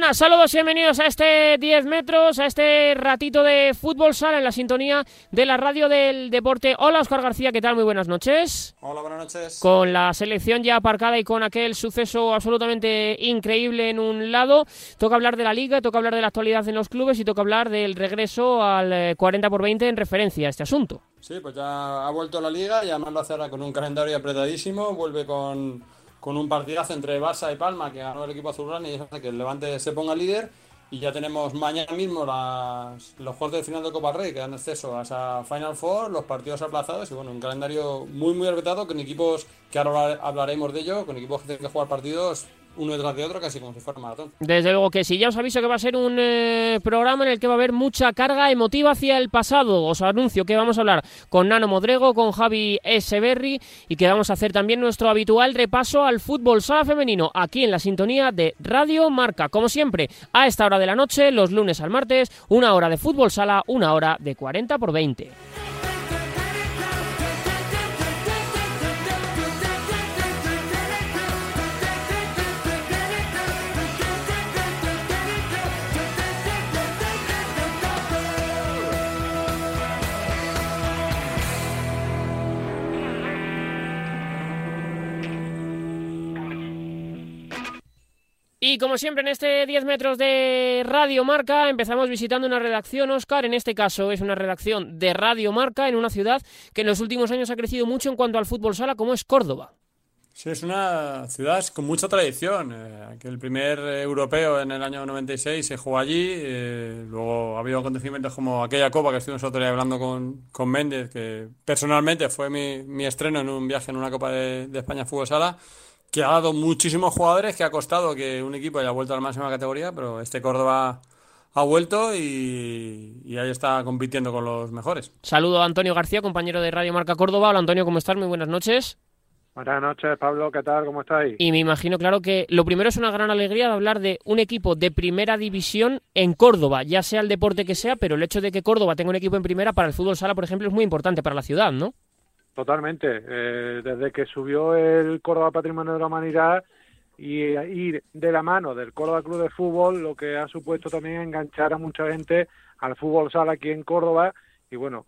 buenas, saludos y bienvenidos a este 10 metros, a este ratito de fútbol sala en la sintonía de la radio del deporte. Hola Oscar García, ¿qué tal? Muy buenas noches. Hola, buenas noches. Con la selección ya aparcada y con aquel suceso absolutamente increíble en un lado, toca hablar de la liga, toca hablar de la actualidad en los clubes y toca hablar del regreso al 40 eh, por 20 en referencia a este asunto. Sí, pues ya ha vuelto la liga y además lo hace ahora con un calendario apretadísimo, vuelve con con un partidazo entre Barça y Palma que ganó el equipo azulgrana y eso hace que el Levante se ponga líder. Y ya tenemos mañana mismo las, los juegos de final de Copa Rey que dan acceso a esa Final Four, los partidos aplazados y bueno, un calendario muy muy apretado con equipos que ahora hablaremos de ello, con equipos que tienen que jugar partidos uno detrás de otro, casi como si fuera. Desde luego que sí, ya os aviso que va a ser un eh, programa en el que va a haber mucha carga emotiva hacia el pasado. Os anuncio que vamos a hablar con Nano Modrego, con Javi Eseberri y que vamos a hacer también nuestro habitual repaso al fútbol sala femenino aquí en la sintonía de Radio Marca. Como siempre, a esta hora de la noche, los lunes al martes, una hora de fútbol sala, una hora de 40 por 20. Y como siempre en este 10 metros de Radio Marca empezamos visitando una redacción, Oscar, en este caso es una redacción de Radio Marca en una ciudad que en los últimos años ha crecido mucho en cuanto al fútbol sala como es Córdoba. Sí, es una ciudad con mucha tradición. Eh, que el primer europeo en el año 96 se jugó allí. Eh, luego ha habido acontecimientos como aquella copa que estuvimos otro día hablando con, con Méndez, que personalmente fue mi, mi, estreno en un viaje en una Copa de, de España Fútbol Sala que ha dado muchísimos jugadores, que ha costado que un equipo haya vuelto a la máxima categoría, pero este Córdoba ha vuelto y, ahí está compitiendo con los mejores. Saludo a Antonio García, compañero de Radio Marca Córdoba. Hola Antonio, ¿cómo estás? Muy buenas noches. Buenas noches, Pablo, ¿qué tal? ¿Cómo estáis? Y me imagino, claro, que lo primero es una gran alegría de hablar de un equipo de primera división en Córdoba, ya sea el deporte que sea, pero el hecho de que Córdoba tenga un equipo en primera para el fútbol sala, por ejemplo, es muy importante para la ciudad, ¿no? Totalmente. Eh, desde que subió el Córdoba Patrimonio de la Humanidad y ir de la mano del Córdoba Club de Fútbol, lo que ha supuesto también enganchar a mucha gente al fútbol sala aquí en Córdoba. Y bueno,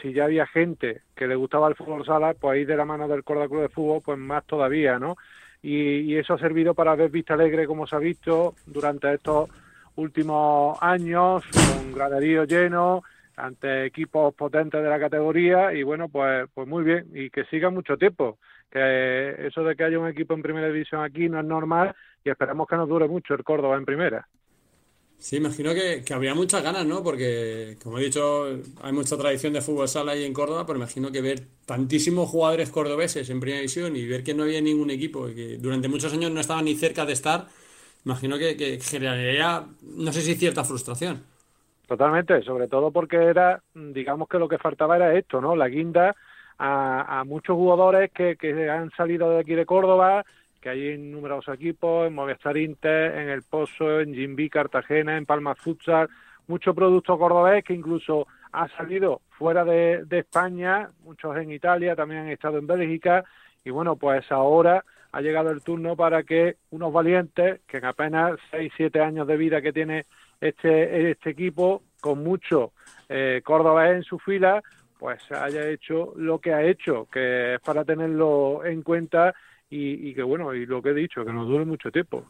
si ya había gente que le gustaba el fútbol sala, pues ir de la mano del Córdoba Club de Fútbol, pues más todavía, ¿no? Y, y eso ha servido para ver Vista Alegre como se ha visto durante estos últimos años, con graderío lleno, ante equipos potentes de la categoría y bueno, pues, pues muy bien y que siga mucho tiempo. Que eso de que haya un equipo en primera división aquí no es normal y esperamos que nos dure mucho el Córdoba en primera. Sí, imagino que, que habría muchas ganas, ¿no? Porque, como he dicho, hay mucha tradición de fútbol sala ahí en Córdoba, pero imagino que ver tantísimos jugadores cordobeses en primera división y ver que no había ningún equipo y que durante muchos años no estaban ni cerca de estar, imagino que, que generaría, no sé si cierta frustración. Totalmente, sobre todo porque era, digamos que lo que faltaba era esto, ¿no? La guinda a, a muchos jugadores que, que han salido de aquí de Córdoba, que hay en numerosos equipos, en Movistar Inter, en El Pozo, en Jimby Cartagena, en Palma Futsal, mucho producto cordobés que incluso ha salido fuera de España, muchos en Italia, también han estado en Bélgica, y bueno, pues ahora ha llegado el turno para que unos valientes, que en apenas 6, 7 años de vida que tiene este, este equipo, con mucho eh, Córdoba en su fila, pues haya hecho lo que ha hecho, que es para tenerlo en cuenta y, que bueno, y lo que he dicho, que nos dure mucho tiempo.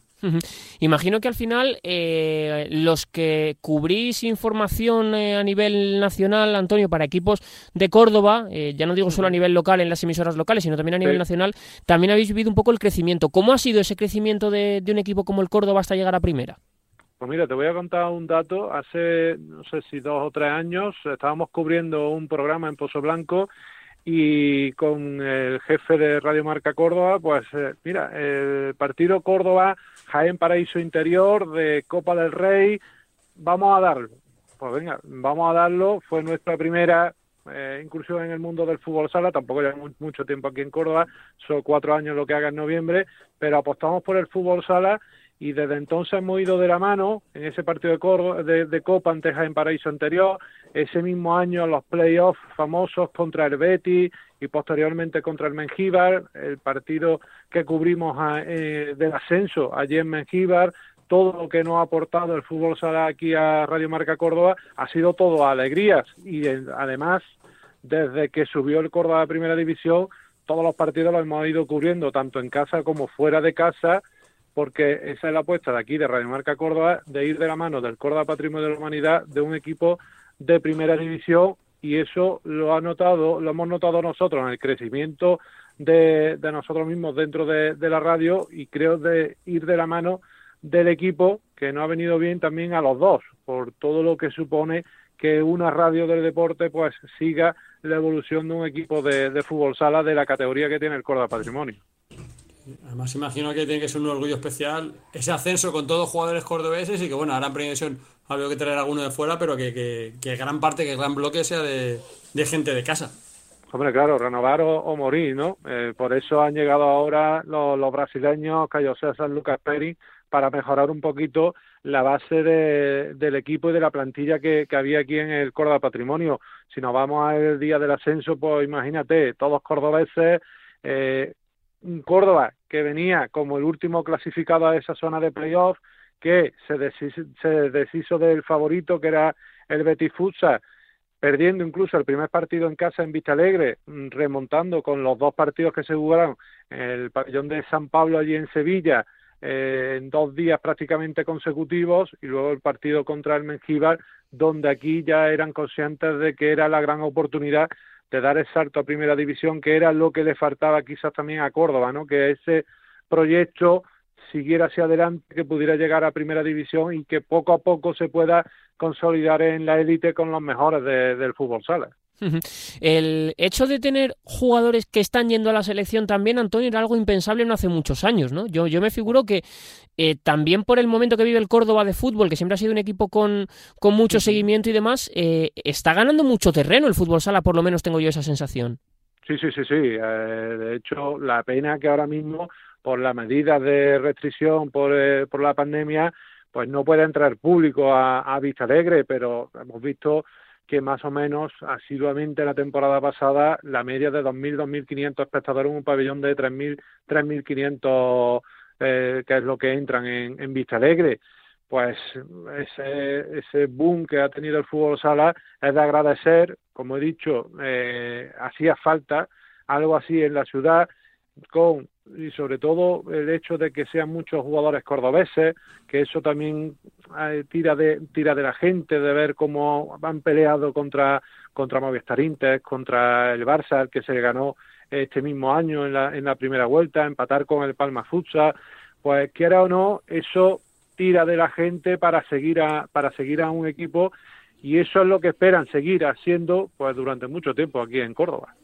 Imagino que al final eh, los que cubrís información eh, a nivel nacional, Antonio, para equipos de Córdoba, eh, ya no digo solo a nivel local en las emisoras locales, sino también a nivel nacional, también habéis vivido un poco el crecimiento. ¿Cómo ha sido ese crecimiento de un equipo como el Córdoba hasta llegar a primera? Pues mira, te voy a contar un dato. Hace, no sé si dos o tres años, estábamos cubriendo un programa en Pozo Blanco y con el jefe de Radio Marca Córdoba, pues eh, mira, el partido Córdoba, Jaén Paraíso Interior de Copa del Rey, vamos a darlo. Pues venga, vamos a darlo. Fue nuestra primera eh, incursión en el mundo del fútbol sala, tampoco lleva mucho tiempo aquí en Córdoba, son cuatro años lo que haga en noviembre, pero apostamos por el fútbol sala y desde entonces hemos ido de la mano en ese partido de, de, Copa ante en Paraíso anterior, ese mismo año los playoffs famosos contra el Betis y posteriormente contra el Mengíbar, el partido que cubrimos eh, del ascenso allí en Mengíbar, todo lo que nos ha aportado el fútbol sala aquí a Radio Marca Córdoba ha sido todo alegrías y además desde que subió el Córdoba a Primera División todos los partidos los hemos ido cubriendo tanto en casa como fuera de casa porque esa es la apuesta de aquí de Radio Marca Córdoba de ir de la mano del Córdoba Patrimonio de la Humanidad de un equipo de Primera División y eso lo ha notado lo hemos notado nosotros en el crecimiento de, nosotros mismos dentro de, la radio y creo de ir de la mano del equipo que no ha venido bien también a los dos por todo lo que supone que una radio del deporte pues siga la evolución de un equipo de, fútbol sala de la categoría que tiene el Córdoba Patrimonio. Además imagino que tiene que ser un orgullo especial ese ascenso con todos jugadores cordobeses y que bueno, ahora en previsión había que traer alguno de fuera, pero que, que, gran parte, que gran bloque sea de gente de casa. Hombre, claro, renovar o, morir, ¿no? Eh, por eso han llegado ahora los, brasileños, Cayo César, Lucas Peri, para mejorar un poquito la base del equipo y de la plantilla que, había aquí en el Córdoba Patrimonio. Si nos vamos al día del ascenso, pues imagínate, todos cordobeses, eh, un Córdoba que venía como el último clasificado a esa zona de playoff, que se se deshizo del favorito que era el Betis Futsal, perdiendo incluso el primer partido en casa en Vista Alegre, mm, remontando con los dos partidos que se jugaron en el pabellón de San Pablo allí en Sevilla, eh, en dos días prácticamente consecutivos, y luego el partido contra el Mengíbar, donde aquí ya eran conscientes de que era la gran oportunidad de dar el salto a primera división, que era lo que le faltaba quizás también a Córdoba, ¿no? que ese proyecto siguiera hacia adelante, que pudiera llegar a primera división y que poco a poco se pueda consolidar en la élite con los mejores del fútbol sala. El hecho de tener jugadores que están yendo a la selección también, Antonio, era algo impensable no hace muchos años, ¿no? Yo, yo me figuro que eh, también por el momento que vive el Córdoba de fútbol, que siempre ha sido un equipo con, con mucho seguimiento y demás, eh, está ganando mucho terreno el fútbol sala, por lo menos tengo yo esa sensación. Sí, sí, sí, sí. Eh, de hecho, la pena que ahora mismo por las medidas de restricción por, eh, por la pandemia, pues no puede entrar público a, a Vista Alegre, pero hemos visto que más o menos asiduamente la temporada pasada la media de 2.000, 2.500 espectadores en un pabellón de 3.000, 3.500 eh, que es lo que entran en, en Vista Alegre. Pues ese, ese boom que ha tenido el fútbol sala es de agradecer, como he dicho, eh, hacía falta algo así en la ciudad con y sobre todo el hecho de que sean muchos jugadores cordobeses, que eso también tira de tira de la gente de ver cómo han peleado contra contra Movistar Inter, contra el Barça, que se ganó este mismo año en la, en la primera vuelta, empatar con el Palma Futsal, pues quiera o no, eso tira de la gente para seguir a para seguir a un equipo y eso es lo que esperan seguir haciendo pues durante mucho tiempo aquí en Córdoba.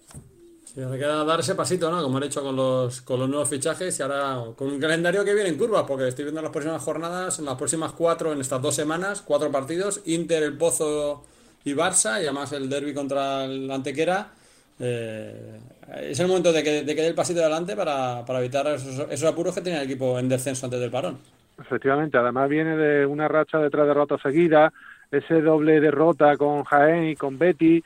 Sí, ahora queda dar ese pasito, ¿no? Como han hecho con los, con los nuevos fichajes y ahora con un calendario que viene en curva, porque estoy viendo las próximas jornadas, en las próximas cuatro, en estas dos semanas, cuatro partidos, Inter, el Pozo y Barça, y además el derby contra el Antequera. Eh, es el momento de que, de que dé el pasito adelante para, para evitar esos, esos, apuros que tenía el equipo en descenso antes del parón. Efectivamente, además viene de una racha de tres derrotas seguidas, ese doble derrota con Jaén y con Betty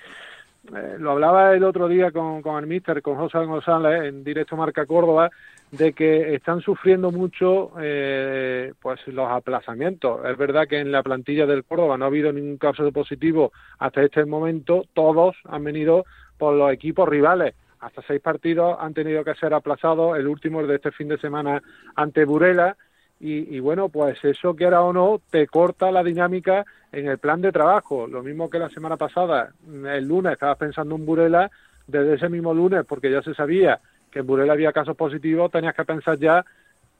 eh, lo hablaba el otro día con, con el míster, con José González, en directo Marca Córdoba, de que están sufriendo mucho eh, pues los aplazamientos. Es verdad que en la plantilla del Córdoba no ha habido ningún caso de positivo hasta este momento, todos han venido por los equipos rivales. Hasta seis partidos han tenido que ser aplazados, el último es de este fin de semana ante Burela, y, bueno, pues eso que era o no te corta la dinámica en el plan de trabajo. Lo mismo que la semana pasada, el lunes estabas pensando en Burela, desde ese mismo lunes, porque ya se sabía que en Burela había casos positivos, tenías que pensar ya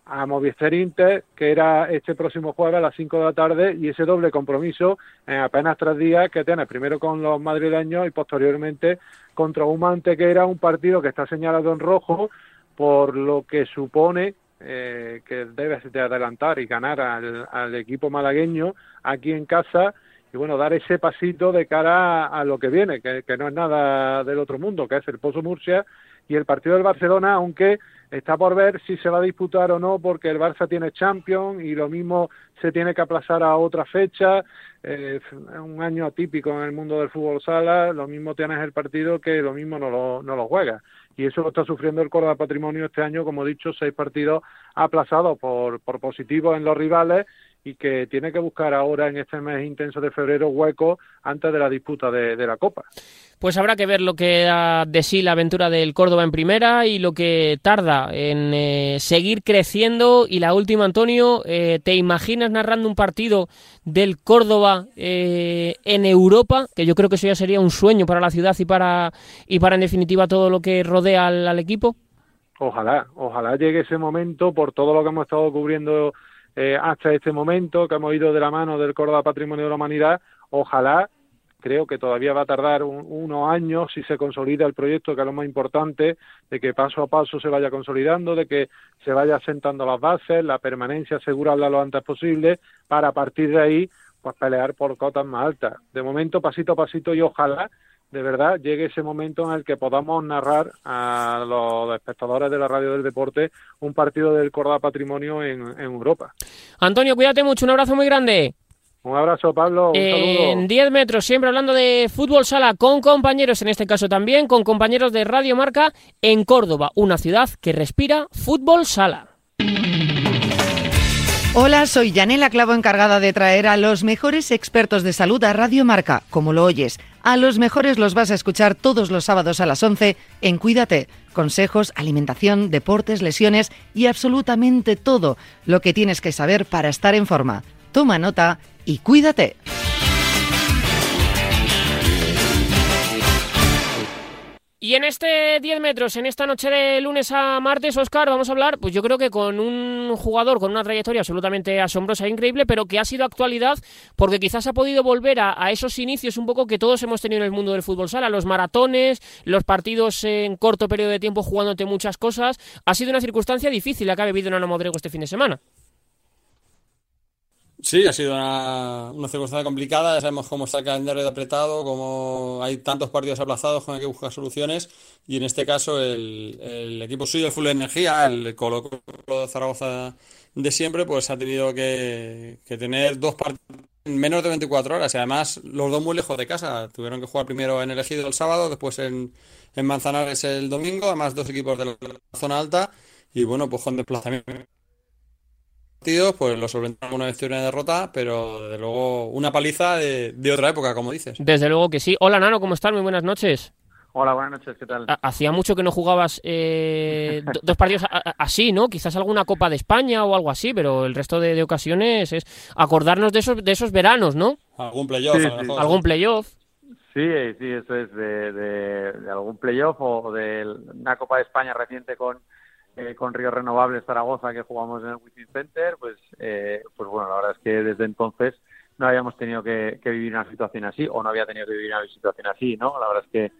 a Movistar Inter, que era este próximo jueves a las 5 de la tarde, y ese doble compromiso en apenas tres días que tienes, primero con los madrileños y posteriormente contra un que era un partido que está señalado en rojo, por lo que supone eh, que debes de adelantar y ganar al, equipo malagueño aquí en casa y bueno, dar ese pasito de cara a, lo que viene, que, no es nada del otro mundo, que es el Pozo Murcia y el partido del Barcelona, aunque está por ver si se va a disputar o no, porque el Barça tiene Champions y lo mismo se tiene que aplazar a otra fecha, eh, un año atípico en el mundo del fútbol sala, lo mismo tienes el partido que lo mismo no lo, no lo juega y eso lo está sufriendo el Córdoba Patrimonio este año, como he dicho, seis partidos aplazados por, por positivos en los rivales y que tiene que buscar ahora en este mes intenso de febrero hueco antes de la disputa de, la Copa. Pues habrá que ver lo que da de sí la aventura del Córdoba en primera y lo que tarda en eh, seguir creciendo. Y la última, Antonio, eh, ¿te imaginas narrando un partido del Córdoba eh, en Europa? Que yo creo que eso ya sería un sueño para la ciudad y para, y para en definitiva, todo lo que rodea al equipo. Ojalá, ojalá llegue ese momento por todo lo que hemos estado cubriendo eh, hasta este momento, que hemos ido de la mano del Córdoba Patrimonio de la Humanidad. Ojalá, creo que todavía va a tardar unos años si se consolida el proyecto, que es lo más importante, de que paso a paso se vaya consolidando, de que se vaya asentando las bases, la permanencia asegurarla lo antes posible, para a partir de ahí pues pelear por cotas más altas. De momento, pasito a pasito y ojalá de verdad llegue ese momento en el que podamos narrar a los espectadores de la radio del deporte un partido del Córdoba Patrimonio en, Europa. Antonio, cuídate mucho, un abrazo muy grande. Un abrazo, Pablo. Un en 10 metros, siempre hablando de fútbol sala, con compañeros, en este caso también, con compañeros de Radio Marca en Córdoba, una ciudad que respira fútbol sala. Hola, soy Yanela Clavo, encargada de traer a los mejores expertos de salud a Radio Marca, como lo oyes. A los mejores los vas a escuchar todos los sábados a las 11 en Cuídate. Consejos, alimentación, deportes, lesiones y absolutamente todo lo que tienes que saber para estar en forma. Toma nota y cuídate. Y en este 10 metros, en esta noche de lunes a martes, Oscar, vamos a hablar, pues yo creo que con un jugador con una trayectoria absolutamente asombrosa e increíble, pero que ha sido actualidad porque quizás ha podido volver a, esos inicios un poco que todos hemos tenido en el mundo del fútbol sala, los maratones, los partidos en corto periodo de tiempo jugándote muchas cosas. Ha sido una circunstancia difícil la que ha vivido Nano Modrego este fin de semana. Sí, ha sido una, circunstancia complicada. Ya sabemos cómo está el calendario de apretado, cómo hay tantos partidos aplazados con hay que buscar soluciones. Y en este caso, el, equipo suyo, el Full Energía, el Colo Colo de Zaragoza de siempre, pues ha tenido que, tener dos partidos en menos de 24 horas. Y además, los dos muy lejos de casa. Tuvieron que jugar primero en el Ejido el sábado, después en Manzanares el domingo. Además, dos equipos de la zona alta. Y bueno, pues con desplazamiento pues lo solventamos una victoria y una derrota, pero desde luego una paliza de, otra época, como dices. Desde luego que sí. Hola Nano, ¿cómo estás? Muy buenas noches. Hola, buenas noches, ¿qué tal? Hacía mucho que no jugabas eh, dos partidos así, ¿no? Quizás alguna Copa de España o algo así, pero el resto de, ocasiones es acordarnos de esos, de esos veranos, ¿no? Algún playoff. Algún playoff. Sí, sí, eso es de, algún playoff o de una Copa de España reciente con, eh, con Río Renovables Zaragoza que jugamos en el Wizzing Center, pues, eh, pues bueno, la verdad es que desde entonces no habíamos tenido que, vivir una situación así o no había tenido que vivir una situación así, ¿no? La verdad es que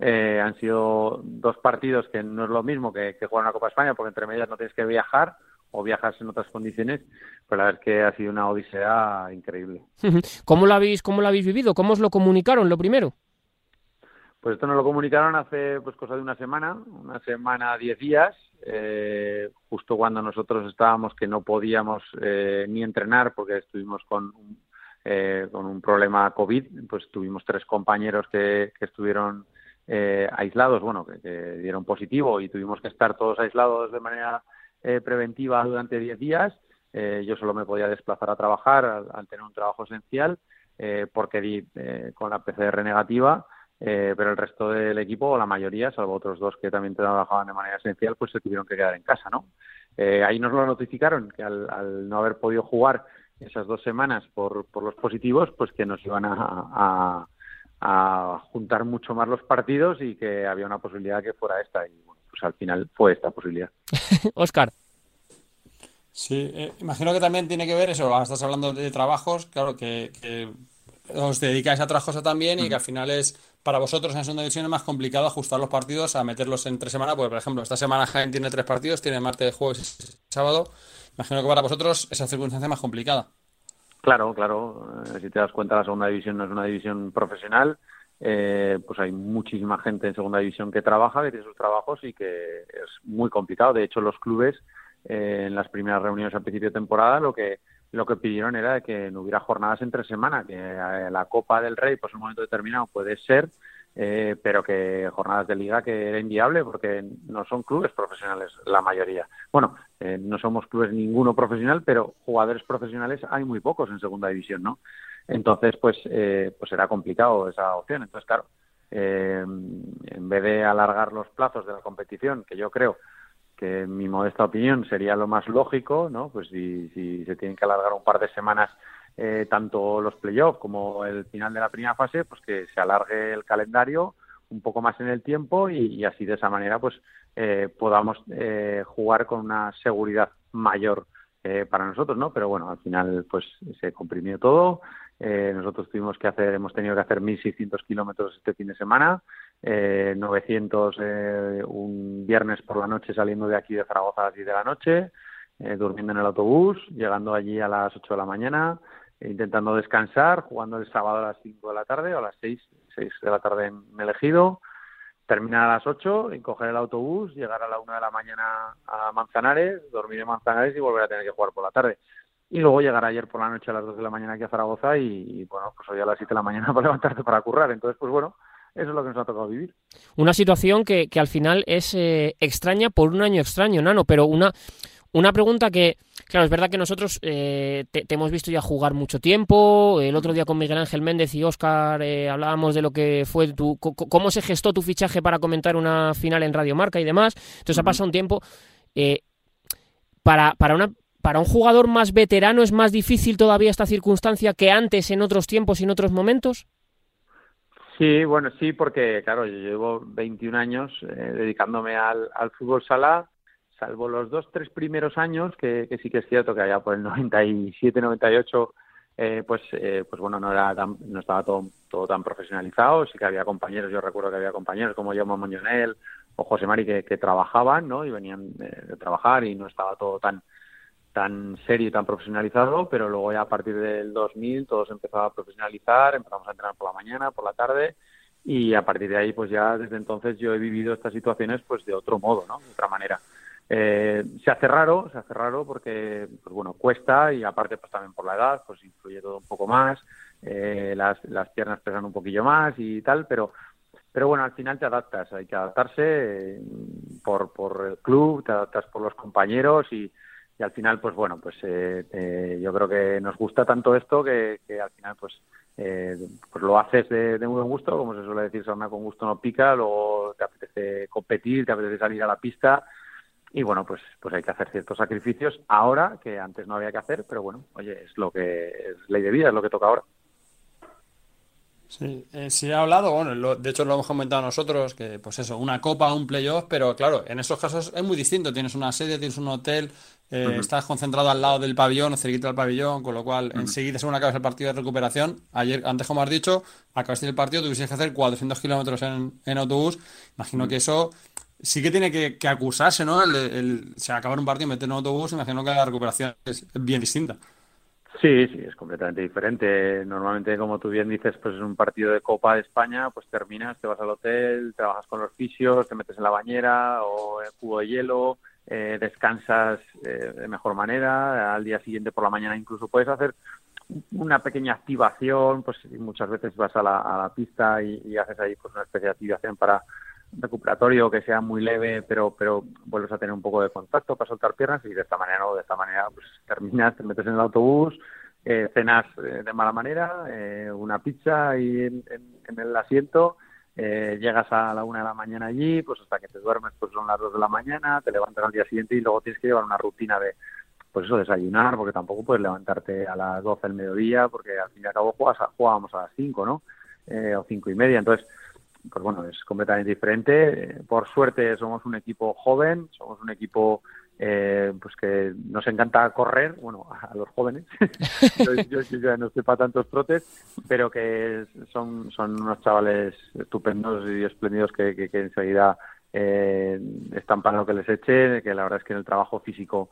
eh, han sido dos partidos que no es lo mismo que, que jugar una Copa España porque entre medias no tienes que viajar o viajas en otras condiciones, pero la verdad es que ha sido una odisea increíble. ¿Cómo lo habéis, cómo lo habéis vivido? ¿Cómo os lo comunicaron lo primero? Pues esto nos lo comunicaron hace pues cosa de una semana, una semana, diez días, eh, justo cuando nosotros estábamos que no podíamos eh, ni entrenar porque estuvimos con eh, con un problema COVID, pues tuvimos tres compañeros que, que estuvieron eh, aislados, bueno, que, dieron positivo y tuvimos que estar todos aislados de manera eh, preventiva durante diez días. yo solo me podía desplazar a trabajar al, tener un trabajo esencial porque di con la PCR negativa eh, pero el resto del equipo, la mayoría, salvo otros dos que también trabajaban de manera esencial, pues se tuvieron que quedar en casa, ¿no? Eh, ahí nos lo notificaron, que al, no haber podido jugar esas dos semanas por, por los positivos, pues que nos iban a, juntar mucho más los partidos y que había una posibilidad que fuera esta. Y bueno, pues al final fue esta posibilidad. Oscar. Sí, eh, imagino que también tiene que ver eso. Ahora estás hablando de trabajos, claro, que, que os dedicáis a otras cosas también y que al final es para vosotros en segunda división es más complicado ajustar los partidos a meterlos en tres semanas, porque por ejemplo, esta semana Jaén tiene tres partidos, tiene martes, jueves y sábado. Imagino que para vosotros esa circunstancia es más complicada. Claro, claro. Eh, si te das cuenta, la segunda división no es una división profesional. Eh, pues hay muchísima gente en segunda división que trabaja, que tiene sus trabajos y que es muy complicado. De hecho, los clubes eh, en las primeras reuniones al principio de temporada lo que lo que pidieron era que no hubiera jornadas entre semana, que eh, la Copa del Rey, pues en un momento determinado puede ser, eh, pero que jornadas de liga que era inviable porque no son clubes profesionales la mayoría. Bueno, eh, no somos clubes ninguno profesional, pero jugadores profesionales hay muy pocos en segunda división, ¿no? Entonces, pues, eh, pues era complicado esa opción. Entonces, claro, en vez de alargar los plazos de la competición, que yo creo que en mi modesta opinión sería lo más lógico, ¿no? Pues si, se tienen que alargar un par de semanas eh, tanto los playoffs como el final de la primera fase, pues que se alargue el calendario un poco más en el tiempo y, así de esa manera pues eh, podamos eh, jugar con una seguridad mayor para nosotros, ¿no? Pero bueno, al final pues se comprimió todo. nosotros tuvimos que hacer, hemos tenido que hacer 1.600 kilómetros este fin de semana, 900 un viernes por la noche saliendo de aquí de Zaragoza a las 10 de la noche, durmiendo en el autobús, llegando allí a las 8 de la mañana, intentando descansar, jugando el sábado a las 5 de la tarde o a las 6, 6 de la tarde en elegido, terminar a las 8 y coger el autobús, llegar a la 1 de la mañana a Manzanares, dormir en Manzanares y volver a tener que jugar por la tarde. Y luego llegar ayer por la noche a las 2 de la mañana aquí a Zaragoza y, bueno, pues hoy a las 7 de la mañana para levantarte para currar. Entonces, pues bueno, eso es lo que nos ha tocado vivir. Una situación que, que al final es eh, extraña por un año extraño, Nano, pero una, una pregunta que, claro, es verdad que nosotros eh, te, hemos visto ya jugar mucho tiempo. El otro día con Miguel Ángel Méndez y Óscar eh, hablábamos de lo que fue tu, cómo se gestó tu fichaje para comentar una final en Radio Marca y demás. Entonces ha pasado un tiempo. Eh, para, para, una, para un jugador más veterano es más difícil todavía esta circunstancia que antes en otros tiempos y en otros momentos. Sí, bueno, sí, porque claro, yo llevo 21 años dedicándome al, al fútbol sala salvo los dos, tres primeros años, que, sí que es cierto que allá por el 97, 98, eh, pues, eh, pues bueno, no, era no estaba todo, todo tan profesionalizado, sí que había compañeros, yo recuerdo que había compañeros como yo, Moñonel o José Mari que, trabajaban, ¿no? Y venían de, trabajar y no estaba todo tan tan serio y tan profesionalizado, pero luego ya a partir del 2000 todo se empezó a profesionalizar, empezamos a entrenar por la mañana, por la tarde, y a partir de ahí, pues ya desde entonces yo he vivido estas situaciones pues de otro modo, ¿no? De otra manera. Eh, se hace raro, se hace raro porque, pues bueno, cuesta y aparte pues también por la edad, pues influye todo un poco más, eh, las, las piernas pesan un poquillo más y tal, pero pero bueno, al final te adaptas, hay que adaptarse eh, por, por el club, te adaptas por los compañeros y, y al final, pues bueno, pues eh, yo creo que nos gusta tanto esto que, que al final, pues, eh, pues lo haces de, de, muy buen gusto, como se suele decir, sarna con gusto no pica, luego te apetece competir, te apetece salir a la pista y bueno, pues, pues hay que hacer ciertos sacrificios ahora que antes no había que hacer, pero bueno, oye, es lo que es ley de vida, es lo que toca ahora. Sí, eh, sí he hablado, bueno, de hecho lo hemos comentado nosotros, que pues eso, una copa, un playoff, pero claro, en esos casos es muy distinto, tienes una sede, tienes un hotel, eh, estás concentrado al lado del pabellón o cerquita del pabellón, con lo cual enseguida según acabas el partido de recuperación, ayer, antes como has dicho, acabaste el partido, tuviste que hacer 400 kilómetros en, en autobús, imagino que eso sí que tiene que, acusarse, ¿no? El, el, se acabar un partido y meter en un autobús, imagino que la recuperación es bien distinta. Sí, sí, es completamente diferente. Normalmente, como tú bien dices, pues es un partido de Copa de España, pues terminas, te vas al hotel, trabajas con los fisios, te metes en la bañera o en cubo de hielo, eh, descansas eh, de mejor manera, al día siguiente por la mañana incluso puedes hacer una pequeña activación, pues muchas veces vas a la, pista y, y, haces ahí pues una especie de activación para recuperatorio que sea muy leve, pero pero vuelves a tener un poco de contacto para soltar piernas y de esta manera no, de esta manera pues terminas, te metes en el autobús, eh, cenas eh, de mala manera, eh, una pizza y en, el asiento, llegas a la una de la mañana allí, pues hasta que te duermes pues son las dos de la mañana, te levantas al día siguiente y luego tienes que llevar una rutina de pues eso, desayunar, porque tampoco puedes levantarte a las doce del mediodía, porque al fin y al cabo juegas jugábamos a las cinco, ¿no? o cinco y media, entonces pues bueno, es completamente diferente. Por suerte somos un equipo joven, somos un equipo eh, pues que nos encanta correr, bueno, a los jóvenes, yo, ya no estoy para tantos trotes, pero que son, son unos chavales estupendos y espléndidos que, que, enseguida eh, están para lo que les eche, que la verdad es que en el trabajo físico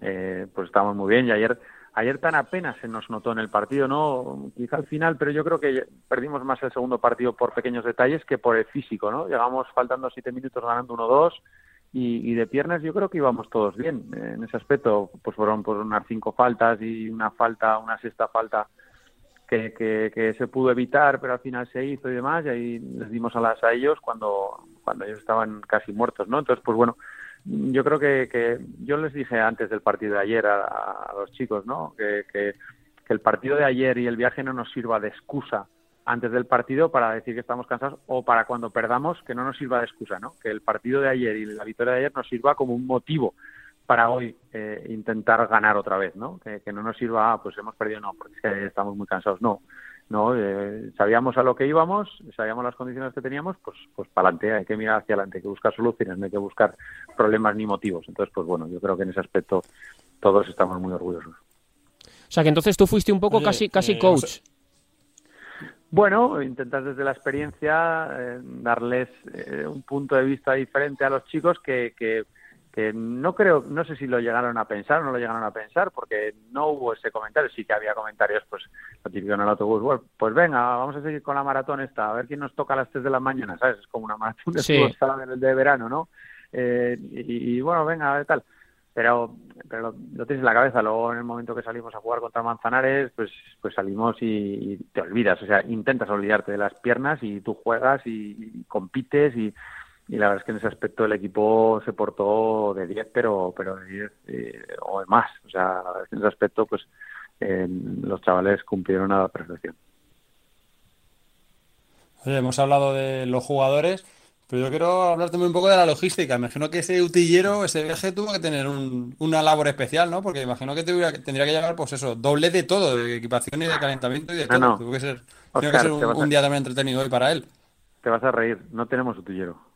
eh, pues estamos muy bien y ayer Ayer tan apenas se nos notó en el partido, ¿no? Quizá al final, pero yo creo que perdimos más el segundo partido por pequeños detalles que por el físico, ¿no? Llegamos faltando siete minutos ganando 1-2 y, y, de piernas yo creo que íbamos todos bien en ese aspecto. Pues fueron por unas cinco faltas y una falta, una sexta falta que, que, se pudo evitar, pero al final se hizo y demás, y ahí les dimos alas a ellos cuando, cuando ellos estaban casi muertos, ¿no? Entonces, pues bueno, yo creo que, que yo les dije antes del partido de ayer a, los chicos, ¿no? Que, que, el partido de ayer y el viaje no nos sirva de excusa antes del partido para decir que estamos cansados o para cuando perdamos que no nos sirva de excusa, ¿no? Que el partido de ayer y la victoria de ayer nos sirva como un motivo para hoy eh, intentar ganar otra vez, ¿no? Que, no nos sirva, ah, pues hemos perdido, no, porque estamos muy cansados, no. No, eh, sabíamos a lo que íbamos, sabíamos las condiciones que teníamos, pues, pues para adelante, hay que mirar hacia adelante, hay que buscar soluciones, no hay que buscar problemas ni motivos. Entonces, pues bueno, yo creo que en ese aspecto todos estamos muy orgullosos. O sea, que entonces tú fuiste un poco casi, casi eh, coach. Bueno, intentas desde la experiencia darles un punto de vista diferente a los chicos que, que que no creo, no sé si lo llegaron a pensar o no lo llegaron a pensar, porque no hubo ese comentario, sí que había comentarios, pues lo típico en el autobús, bueno, pues venga, vamos a seguir con la maratón esta, a ver quién nos toca a las 3 de la mañana, ¿sabes? Es como una maratón de sí. de verano, ¿no? Eh, y, bueno, venga, tal. Pero, pero lo, tienes en la cabeza, luego en el momento que salimos a jugar contra Manzanares, pues, pues salimos y, te olvidas, o sea, intentas olvidarte de las piernas y tú juegas y compites y y la verdad es que en ese aspecto el equipo se portó de 10, pero, pero de 10 eh, o de más. O sea, en ese aspecto, pues eh, los chavales cumplieron a la perfección. Oye, hemos hablado de los jugadores, pero yo quiero hablar también un poco de la logística. Imagino que ese utillero, ese viaje tuvo que tener una labor especial, ¿no? Porque imagino que tendría que llevar, pues eso, doble de todo, de equipación y de calentamiento y de todo. Tuvo que ser, que ser un, día también entretenido hoy para él. Te vas a reír, no tenemos utillero.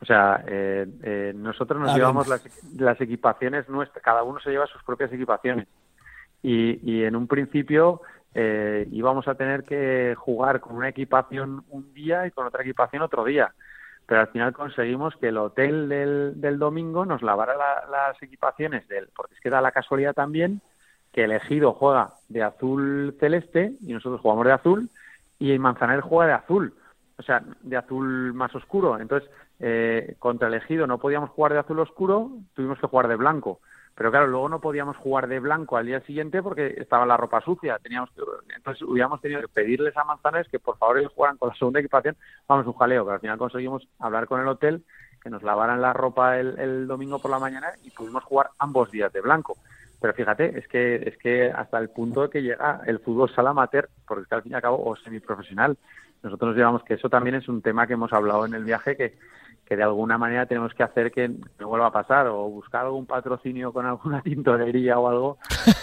O sea, eh, eh, nosotros nos llevamos las, las, equipaciones nuestras, cada uno se lleva sus propias equipaciones. Y, y en un principio eh, íbamos a tener que jugar con una equipación un día y con otra equipación otro día. Pero al final conseguimos que el hotel del, del domingo nos lavara las equipaciones, del, porque es que da la casualidad también que el ejido juega de azul celeste y nosotros jugamos de azul y el Manzanares juega de azul, o sea, de azul más oscuro. Entonces, eh, contra el Ejido no podíamos jugar de azul oscuro, tuvimos que jugar de blanco. Pero claro, luego no podíamos jugar de blanco al día siguiente porque estaba la ropa sucia. Teníamos que, entonces hubiéramos tenido que pedirles a Manzanares que por favor ellos jugaran con la segunda equipación. Vamos, un jaleo, pero al final conseguimos hablar con el hotel que nos lavaran la ropa el, domingo por la mañana y pudimos jugar ambos días de blanco. Pero fíjate, es que es que hasta el punto de que llega el fútbol sala amateur, porque es que al fin y al cabo, o semiprofesional. Nosotros nos llevamos que eso también es un tema que hemos hablado en el viaje, que que de alguna manera tenemos que hacer que no vuelva a pasar o buscar algún patrocinio con alguna tintorería o algo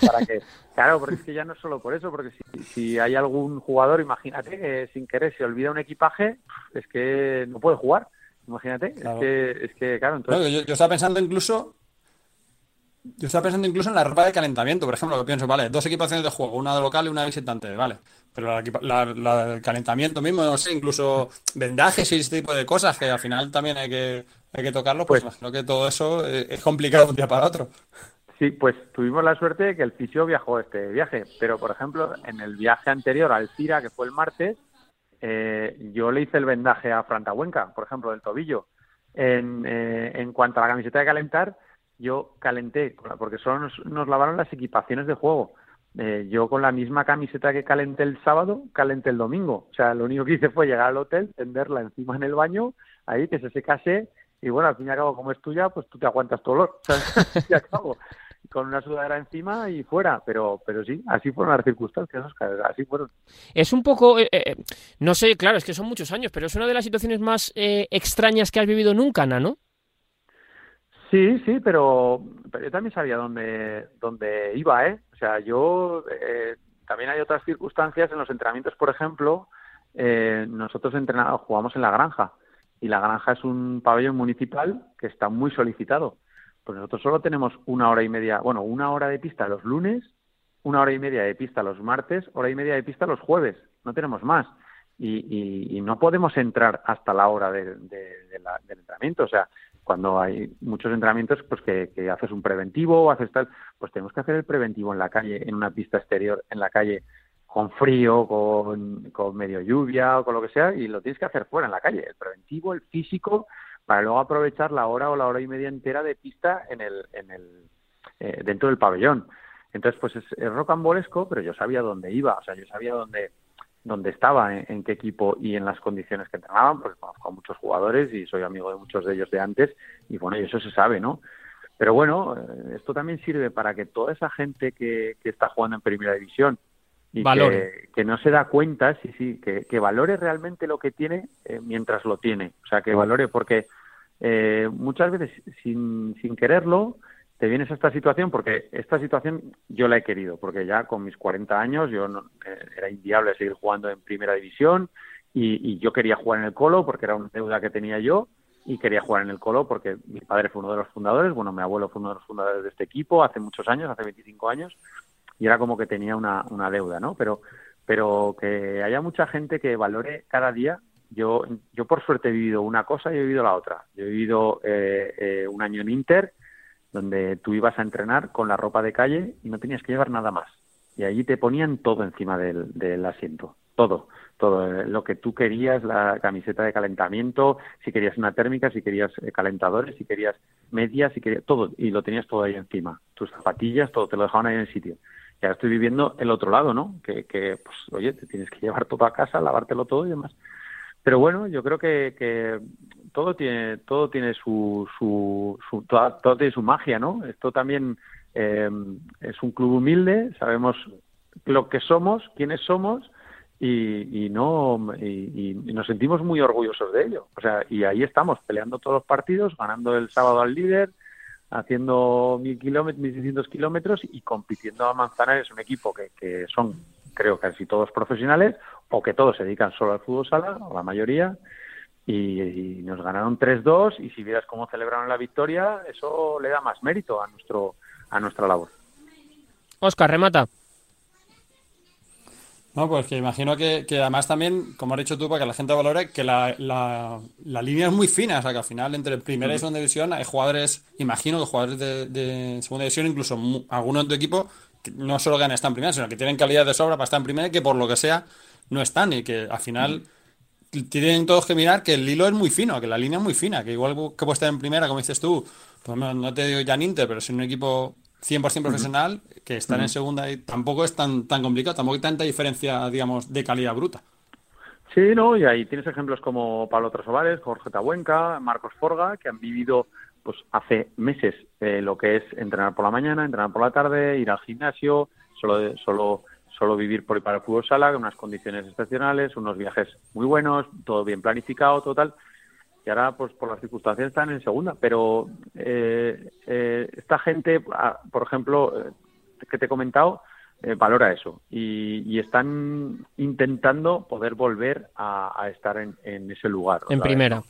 para que claro porque es que ya no es solo por eso porque si, si hay algún jugador imagínate que sin querer se olvida un equipaje es que no puede jugar imagínate es que es que claro entonces yo, yo, estaba pensando incluso yo estaba pensando incluso en la ropa de calentamiento, por ejemplo, que pienso, vale, dos equipaciones de juego, una de local y una de visitante, vale. Pero la, el calentamiento mismo, no sé, incluso vendajes y ese tipo de cosas que al final también hay que, hay que tocarlo, pues, pues imagino que todo eso es complicado de un día para otro. Sí, pues tuvimos la suerte de que el fisio viajó este viaje, pero por ejemplo, en el viaje anterior al CIRA, que fue el martes, eh, yo le hice el vendaje a Frantahuenca, por ejemplo, del tobillo. En, eh, en cuanto a la camiseta de calentar, yo calenté, porque solo nos, lavaron las equipaciones de juego. Eh, yo con la misma camiseta que calenté el sábado, calenté el domingo. O sea, lo único que hice fue llegar al hotel, tenderla encima en el baño, ahí que se secase, y bueno, al fin y al cabo, como es tuya, pues tú te aguantas tu olor. Con una sudadera encima y fuera, pero pero sí, así fueron las circunstancias, así fueron. Es un poco, eh, eh, no sé, claro, es que son muchos años, pero es una de las situaciones más extrañas que has vivido nunca, ¿no? Sí, sí, pero, pero yo también sabía dónde, dónde iba, ¿eh? O sea, yo eh, también hay otras circunstancias en los entrenamientos, por ejemplo, eh, nosotros entrenamos, jugamos en la granja y la granja es un pabellón municipal que está muy solicitado. Pues nosotros solo tenemos una hora y media, bueno, una hora de pista los lunes, una hora y media de pista los martes, hora y media de pista los jueves, no tenemos más. Y, y, no podemos entrar hasta la hora de, del entrenamiento. O sea, cuando hay muchos entrenamientos, pues que, haces un preventivo o haces tal, pues tenemos que hacer el preventivo en la calle, en una pista exterior, en la calle, con frío, con, con medio lluvia o con lo que sea, y lo tienes que hacer fuera, en la calle, el preventivo, el físico, para luego aprovechar la hora o la hora y media entera de pista en el, en el, eh, dentro del pabellón. Entonces, pues es, es rocambolesco, pero yo sabía dónde iba, o sea, yo sabía dónde, dónde estaba, en, qué equipo y en las condiciones que entrenaban, porque conozco a muchos jugadores y soy amigo de muchos de ellos de antes, y bueno, y eso se sabe, ¿no? Pero bueno, eh, esto también sirve para que toda esa gente que, que está jugando en primera división y que, que, no se da cuenta, sí, sí, que, que valore realmente lo que tiene eh, mientras lo tiene. O sea, que valore, porque eh, muchas veces sin, sin quererlo te vienes a esta situación, porque esta situación yo la he querido, porque ya con mis 40 años yo no, eh, era inviable seguir jugando en primera división y, yo quería jugar en el Colo porque era una deuda que tenía yo y quería jugar en el Colo porque mi padre fue uno de los fundadores, bueno, mi abuelo fue uno de los fundadores de este equipo hace muchos años, hace 25 años, y era como que tenía una, una deuda, ¿no? Pero, pero que haya mucha gente que valore cada día. Yo, yo por suerte he vivido una cosa y he vivido la otra. Yo he vivido eh, eh, un año en Inter, donde tú ibas a entrenar con la ropa de calle y no tenías que llevar nada más. Y allí te ponían todo encima del, del asiento, todo, todo eh, lo que tú querías, la camiseta de calentamiento, si querías una térmica, si querías eh, calentadores, si querías medias, si querías todo, y lo tenías todo ahí encima. Tus zapatillas, todo, te lo dejaban ahí en el sitio ya estoy viviendo el otro lado, ¿no? Que, que, pues, oye, te tienes que llevar todo a casa, lavártelo todo y demás. Pero bueno, yo creo que, que todo tiene, todo tiene su, su, su todo, tiene su magia, ¿no? Esto también eh, es un club humilde, sabemos lo que somos, quiénes somos y, y no y, nos sentimos muy orgullosos de ello. O sea, y ahí estamos peleando todos los partidos, ganando el sábado al líder, haciendo mil kilómetros, mil seiscientos kilómetros y compitiendo a Manzanares, un equipo que, que son, creo, casi todos profesionales o que todos se dedican solo al fútbol sala, o la mayoría, y, y nos ganaron 3-2 y si vieras cómo celebraron la victoria, eso le da más mérito a nuestro a nuestra labor. Oscar, remata. No, pues que imagino que, que, además también, como has dicho tú, para que la gente valore, que la, la, la, línea es muy fina, o sea que al final entre primera y segunda división hay jugadores, imagino que jugadores de, de segunda división, incluso algunos de tu equipo, no solo ganan estar en primera, sino que tienen calidad de sobra para estar en primera y que por lo que sea no están y que al final tienen todos que mirar que el hilo es muy fino, que la línea es muy fina, que igual que puede estar en primera, como dices tú, pues no te digo ya en Inter, pero si un equipo 100% profesional, que estar en segunda y tampoco es tan, tan complicado, tampoco hay tanta diferencia, digamos, de calidad bruta. Sí, no, y ahí tienes ejemplos como Pablo Trasovales, Jorge Tabuenca, Marcos Forga, que han vivido pues hace meses eh, lo que es entrenar por la mañana, entrenar por la tarde, ir al gimnasio, solo, solo, solo vivir por y para el fútbol sala, con unas condiciones excepcionales, unos viajes muy buenos, todo bien planificado, total. Y ahora pues por las circunstancias están en segunda. Pero eh, eh, esta gente ah, por ejemplo eh, que te he comentado eh, valora eso. Y, y, están intentando poder volver a, a estar en, en, ese lugar. En primera.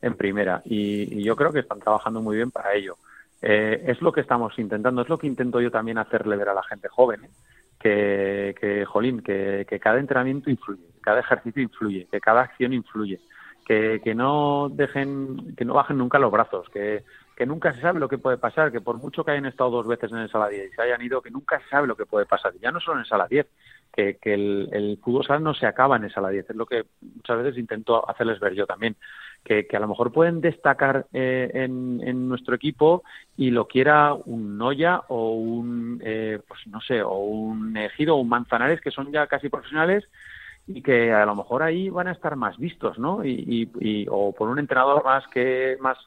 en primera. Y, y, yo creo que están trabajando muy bien para ello eh, es lo que estamos intentando es lo que intento yo también hacerle ver a la gente joven que, que jolín que, cada entrenamiento influye cada ejercicio influye que cada acción influye que, que, no dejen, que no bajen nunca los brazos, que, que nunca se sabe lo que puede pasar, que por mucho que hayan estado dos veces en el sala 10 y se hayan ido, que nunca se sabe lo que puede pasar, ya no solo en sala 10, que, que el, el fútbol sala no se acaba en el sala 10, es lo que muchas veces intento hacerles ver yo también, que, que a lo mejor pueden destacar eh, en, nuestro equipo y lo quiera un Noya o un, eh, pues no sé, o un Ejido o un Manzanares, que son ya casi profesionales, y que a lo mejor ahí van a estar más vistos, ¿no? Y, o por un entrenador más que más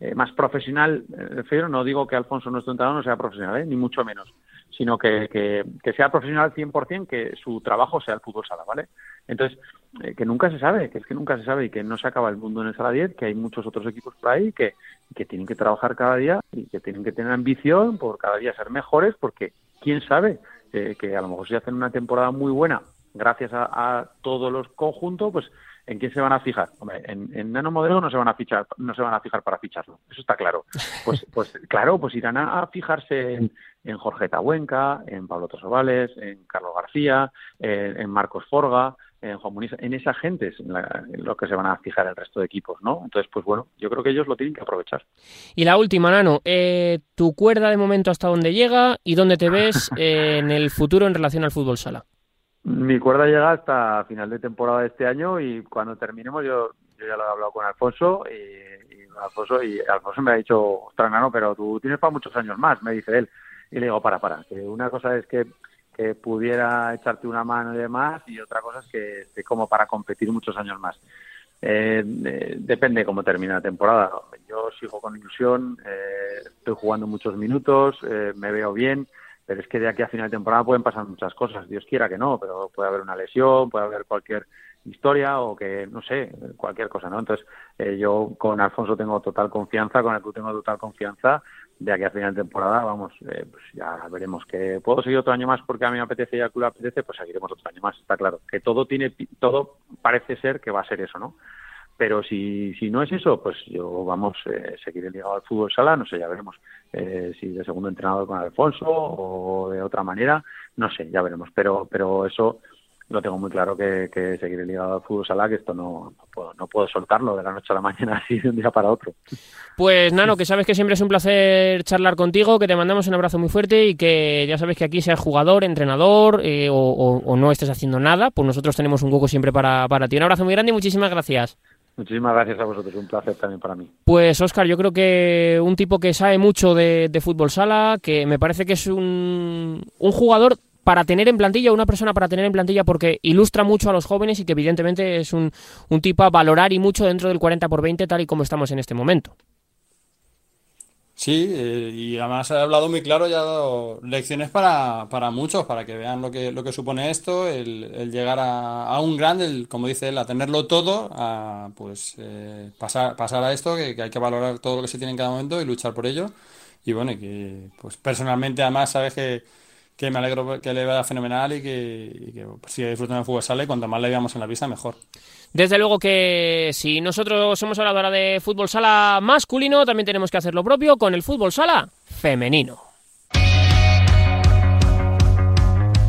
eh, más profesional, refiero, no digo que Alfonso nuestro entrenador no sea profesional, ¿eh? ni mucho menos, sino que, que, sea profesional 100%, que su trabajo sea el fútbol sala, ¿vale? Entonces, eh, que nunca se sabe, que es que nunca se sabe y que no se acaba el mundo en el sala 10, que hay muchos otros equipos por ahí que, que tienen que trabajar cada día y que tienen que tener ambición por cada día ser mejores, porque quién sabe eh, que a lo mejor si hacen una temporada muy buena gracias a, a todos los conjuntos, pues ¿en quién se van a fijar? Hombre, en, en Nano Modelo no se van a fichar, no se van a fijar para ficharlo, eso está claro. Pues, pues claro, pues irán a, a fijarse en, en, Jorge Tabuenca, en Pablo Tosovales, en Carlos García, en, en Marcos Forga, en Juan Muniz, en esa gente es en, la, en, lo que se van a fijar el resto de equipos, ¿no? Entonces, pues bueno, yo creo que ellos lo tienen que aprovechar. Y la última, Nano, eh, tu cuerda de momento hasta dónde llega y dónde te ves eh, en el futuro en relación al fútbol sala. Mi cuerda llega hasta final de temporada de este año y cuando terminemos yo, yo ya lo he hablado con Alfonso y, Alfonso y Alfonso me ha dicho, ostras, Nano, pero tú tienes para muchos años más, me dice él. y le digo, para, para, una cosa es que, que pudiera echarte una mano y demás, y otra cosa es que esté como para competir muchos años más. Eh, eh, depende cómo termine la temporada. Yo sigo con ilusión, eh, estoy jugando muchos minutos, me veo bien, pero es que de aquí a final de temporada pueden pasar muchas cosas. Dios quiera que no, pero puede haber una lesión, puede haber cualquier historia o que, no sé, cualquier cosa, ¿no? Entonces, yo con Alfonso tengo total confianza, con el club tengo total confianza. De aquí a final de temporada, vamos, pues ya veremos que puedo seguir otro año más porque a mí me apetece y al club apetece, pues seguiremos otro año más, está claro. Que todo tiene, todo parece ser que va a ser eso, ¿no? Pero si, si no es eso, pues yo vamos, eh, seguiré ligado al fútbol sala, no sé, ya veremos eh, si de segundo entrenador con Alfonso o de otra manera, no sé, ya veremos, pero, pero eso lo tengo muy claro que, que seguiré ligado al fútbol sala, que esto no, no, puedo, no puedo soltarlo de la noche a la mañana así de un día para otro. Pues Nano, que sabes que siempre es un placer charlar contigo, que te mandamos un abrazo muy fuerte y que ya sabes que aquí seas jugador, entrenador eh, o, o, no estés haciendo nada, pues nosotros tenemos un hueco siempre para, para ti. Un abrazo muy grande y muchísimas gracias. Muchísimas gracias a vosotros, un placer también para mí. Pues Óscar, yo creo que un tipo que sabe mucho de, de fútbol sala, que me parece que es un, un, jugador para tener en plantilla, una persona para tener en plantilla porque ilustra mucho a los jóvenes y que evidentemente es un, un tipo a valorar y mucho dentro del 40 por 20 tal y como estamos en este momento. Sí, eh, y además ha hablado muy claro y ha dado lecciones para, para muchos, para que vean lo que, lo que supone esto, el, el llegar a, un grande, el, como dice él, a tenerlo todo, a pues eh, pasar, pasar a esto, que, hay que valorar todo lo que se tiene en cada momento y luchar por ello. Y bueno, y que pues personalmente además sabes que, que me alegro que le vaya fenomenal y que, y que siga disfrutando del fútbol sale cuanto más le veamos en la pista mejor. Desde luego que si nosotros hemos hablado ahora de fútbol sala masculino, también tenemos que hacer lo propio con el fútbol sala femenino.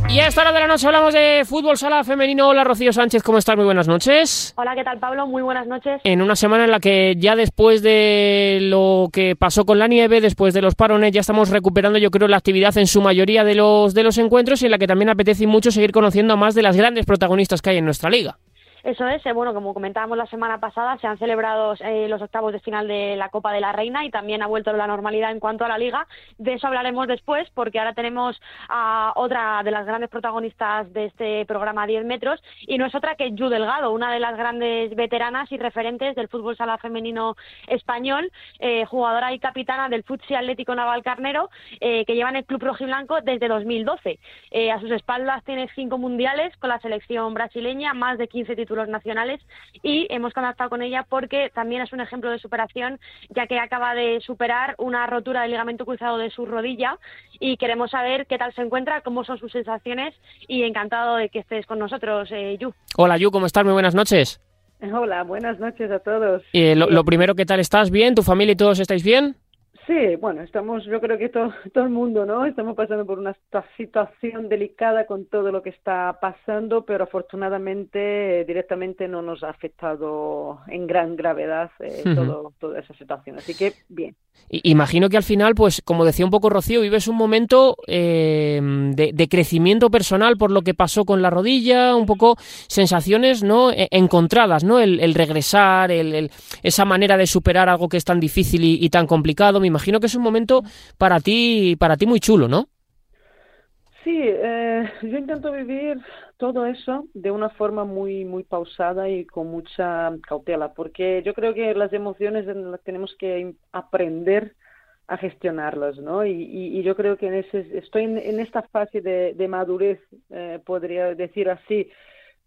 Y a esta hora de la noche hablamos de fútbol sala femenino. Hola Rocío Sánchez, ¿cómo estás? Muy buenas noches. Hola, ¿qué tal Pablo? Muy buenas noches. En una semana en la que ya después de lo que pasó con la nieve, después de los parones, ya estamos recuperando yo creo la actividad en su mayoría de los, de los encuentros y en la que también apetece mucho seguir conociendo a más de las grandes protagonistas que hay en nuestra liga. Eso es, eh, bueno, como comentábamos la semana pasada, se han celebrado eh, los octavos de final de la Copa de la Reina y también ha vuelto la normalidad en cuanto a la liga. De eso hablaremos después, porque ahora tenemos a otra de las grandes protagonistas de este programa 10 metros y no es otra que Yu Delgado, una de las grandes veteranas y referentes del fútbol sala femenino español, eh, jugadora y capitana del Futsi Atlético Naval Carnero, que lleva en el club rojiblanco desde 2012. Eh, a sus espaldas tiene cinco mundiales con la selección brasileña, más de 15 títulos nacionales y hemos contactado con ella porque también es un ejemplo de superación ya que acaba de superar una rotura del ligamento cruzado de su rodilla y queremos saber qué tal se encuentra, cómo son sus sensaciones y encantado de que estés con nosotros, eh, Yu. Hola Yu, ¿cómo estás? Muy buenas noches. Hola, buenas noches a todos. Eh, lo, lo primero, ¿qué tal estás? ¿Bien? ¿Tu familia y todos estáis bien? Sí, bueno, estamos, yo creo que todo, todo el mundo, ¿no? Estamos pasando por una situación delicada con todo lo que está pasando, pero afortunadamente eh, directamente no nos ha afectado en gran gravedad eh, uh -huh. todo, toda esa situación. Así que bien. Imagino que al final, pues, como decía un poco Rocío, vives un momento eh, de, crecimiento personal por lo que pasó con la rodilla, un poco sensaciones no e, encontradas, ¿no? El, regresar, el, esa manera de superar algo que es tan difícil y, y, tan complicado. Me imagino que es un momento para ti, para ti muy chulo, ¿no? Sí, eh, yo intento vivir todo eso de una forma muy muy pausada y con mucha cautela, porque yo creo que las emociones las tenemos que aprender a gestionarlas, ¿no? Y, y, yo creo que en ese, estoy en, esta fase de, de madurez, eh, podría decir así,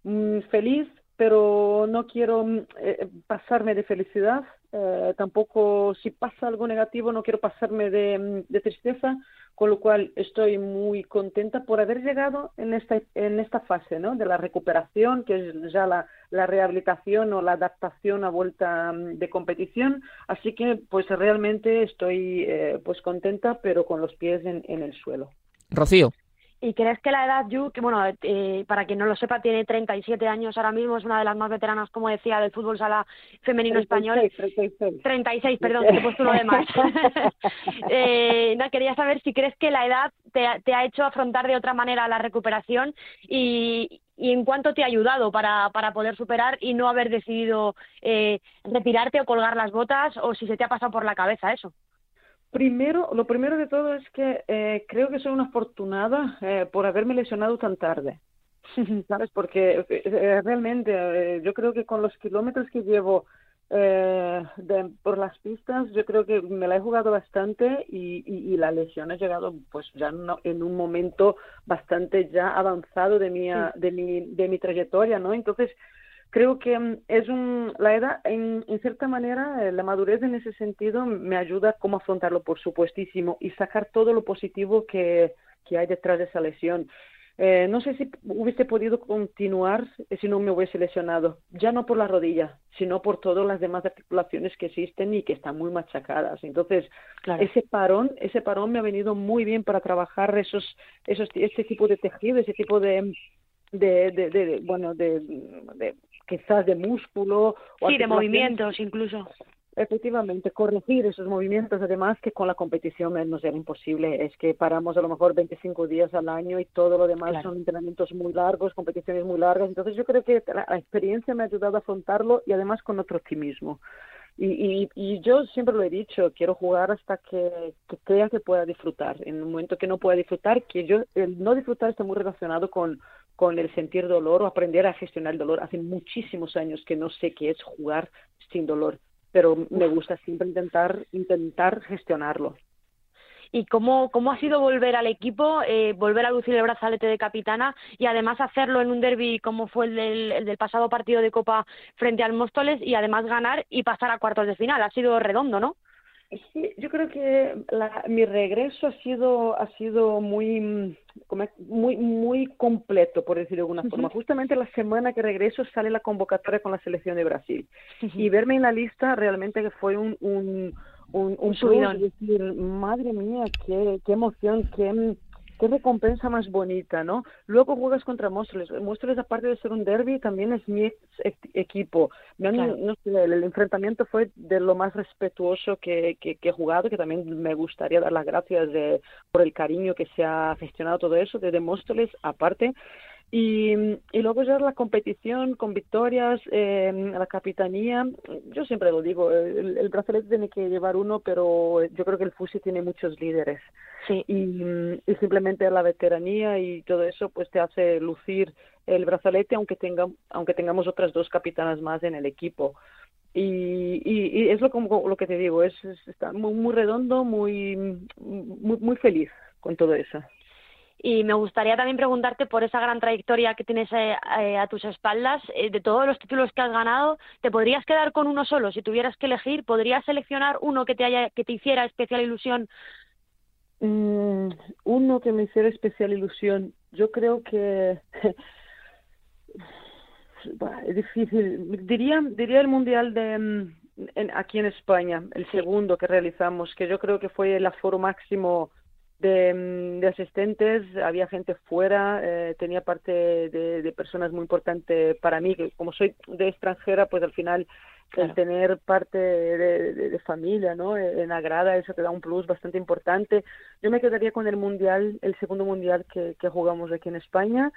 mm, feliz, pero no quiero eh, pasarme de felicidad, eh, tampoco si pasa algo negativo no quiero pasarme de, de tristeza, con lo cual estoy muy contenta por haber llegado en esta, en esta fase ¿no? de la recuperación, que es ya la, rehabilitación o la adaptación a vuelta de competición. Así que pues realmente estoy eh, pues contenta, pero con los pies en, en el suelo. Rocío. ¿Y crees que la edad, Yu, que bueno, eh, para quien no lo sepa, tiene 37 años ahora mismo, es una de las más veteranas, como decía, del fútbol sala femenino 36, español? 36. 36, perdón, te he puesto uno de más. eh, no, quería saber si crees que la edad te, te, ha hecho afrontar de otra manera la recuperación y, y en cuánto te ha ayudado para, para poder superar y no haber decidido eh, retirarte o colgar las botas o si se te ha pasado por la cabeza eso. Primero, lo primero de todo es que eh, creo que soy una afortunada eh, por haberme lesionado tan tarde. ¿Sabes? Porque eh, realmente yo creo que con los kilómetros que llevo de, por las pistas, yo creo que me la he jugado bastante y, y, la lesión ha llegado pues ya en un momento bastante ya avanzado de mi, de mi, de mi trayectoria, ¿no? Entonces, creo que mm, es un, la edad, en, en cierta manera, eh, la madurez en ese sentido me ayuda a cómo afrontarlo, por supuestísimo, y sacar todo lo positivo que, que hay detrás de esa lesión. Eh, no sé si hubiese podido continuar si no me hubiese lesionado, ya no por la rodilla, sino por todas las demás articulaciones que existen y que están muy machacadas. Entonces, ese parón, ese parón me ha venido muy bien para trabajar esos, esos, ese tipo de tejido, ese tipo de, de, de, de bueno, de, de, quizás de músculo. O sí, de movimientos incluso. Efectivamente, corregir esos movimientos, además que con la competición nos era imposible. Es que paramos a lo mejor 25 días al año y todo lo demás son entrenamientos muy largos, competiciones muy largas. Entonces yo creo que la, experiencia me ha ayudado a afrontarlo y además con otro optimismo. Y, y, y, yo siempre lo he dicho, quiero jugar hasta que, que, crea que pueda disfrutar. En un momento que no pueda disfrutar, que yo, el no disfrutar está muy relacionado con, con el sentir dolor o aprender a gestionar el dolor. Hace muchísimos años que no sé qué es jugar sin dolor, pero me gusta siempre intentar intentar gestionarlo. ¿Y cómo, cómo ha sido volver al equipo, eh, volver a lucir el brazalete de capitana y además hacerlo en un derby como fue el del, el del pasado partido de Copa frente al Móstoles y además ganar y pasar a cuartos de final? Ha sido redondo, ¿no? Sí, yo creo que la, mi regreso ha sido ha sido muy muy muy completo por decirlo de alguna forma. Justamente la semana que regreso sale la convocatoria con la selección de Brasil. Y verme en la lista realmente fue un un un, un, un decir madre mía qué qué emoción qué qué recompensa más bonita, ¿no? Luego juegas contra Móstoles. Móstoles, aparte de ser un derby, también es mi equipo. el, enfrentamiento fue de lo más respetuoso que, que, he jugado, que también me gustaría dar las gracias de, por el cariño que se ha gestionado todo eso, desde Móstoles, aparte. Y, y luego ya la competición con victorias, eh, la capitanía, yo siempre lo digo, el, el, brazalete tiene que llevar uno, pero yo creo que el Fusi tiene muchos líderes. Sí. Y, y, simplemente la veteranía y todo eso pues te hace lucir el brazalete aunque, tenga, aunque tengamos otras dos capitanas más en el equipo. Y, y, y es lo, como, lo que te digo, es, es está muy, muy redondo, muy, muy, muy feliz con todo eso. Y me gustaría también preguntarte por esa gran trayectoria que tienes eh, eh, a tus espaldas, eh, de todos los títulos que has ganado, ¿te podrías quedar con uno solo? Si tuvieras que elegir, ¿podrías seleccionar uno que te, haya, que te hiciera especial ilusión? Mm, uno que me hiciera especial ilusión. Yo creo que es difícil. Diría, diría el Mundial de mm, aquí en España, el segundo que realizamos, que yo creo que fue el aforo máximo Mm, de, asistentes, había gente fuera, eh, tenía parte de, de, personas muy importantes para mí, que como soy de extranjera, pues al final el tener parte de, de, familia, ¿no? En la grada, eso te da un plus bastante importante. Yo me quedaría con el mundial, el segundo mundial que, que jugamos aquí en España,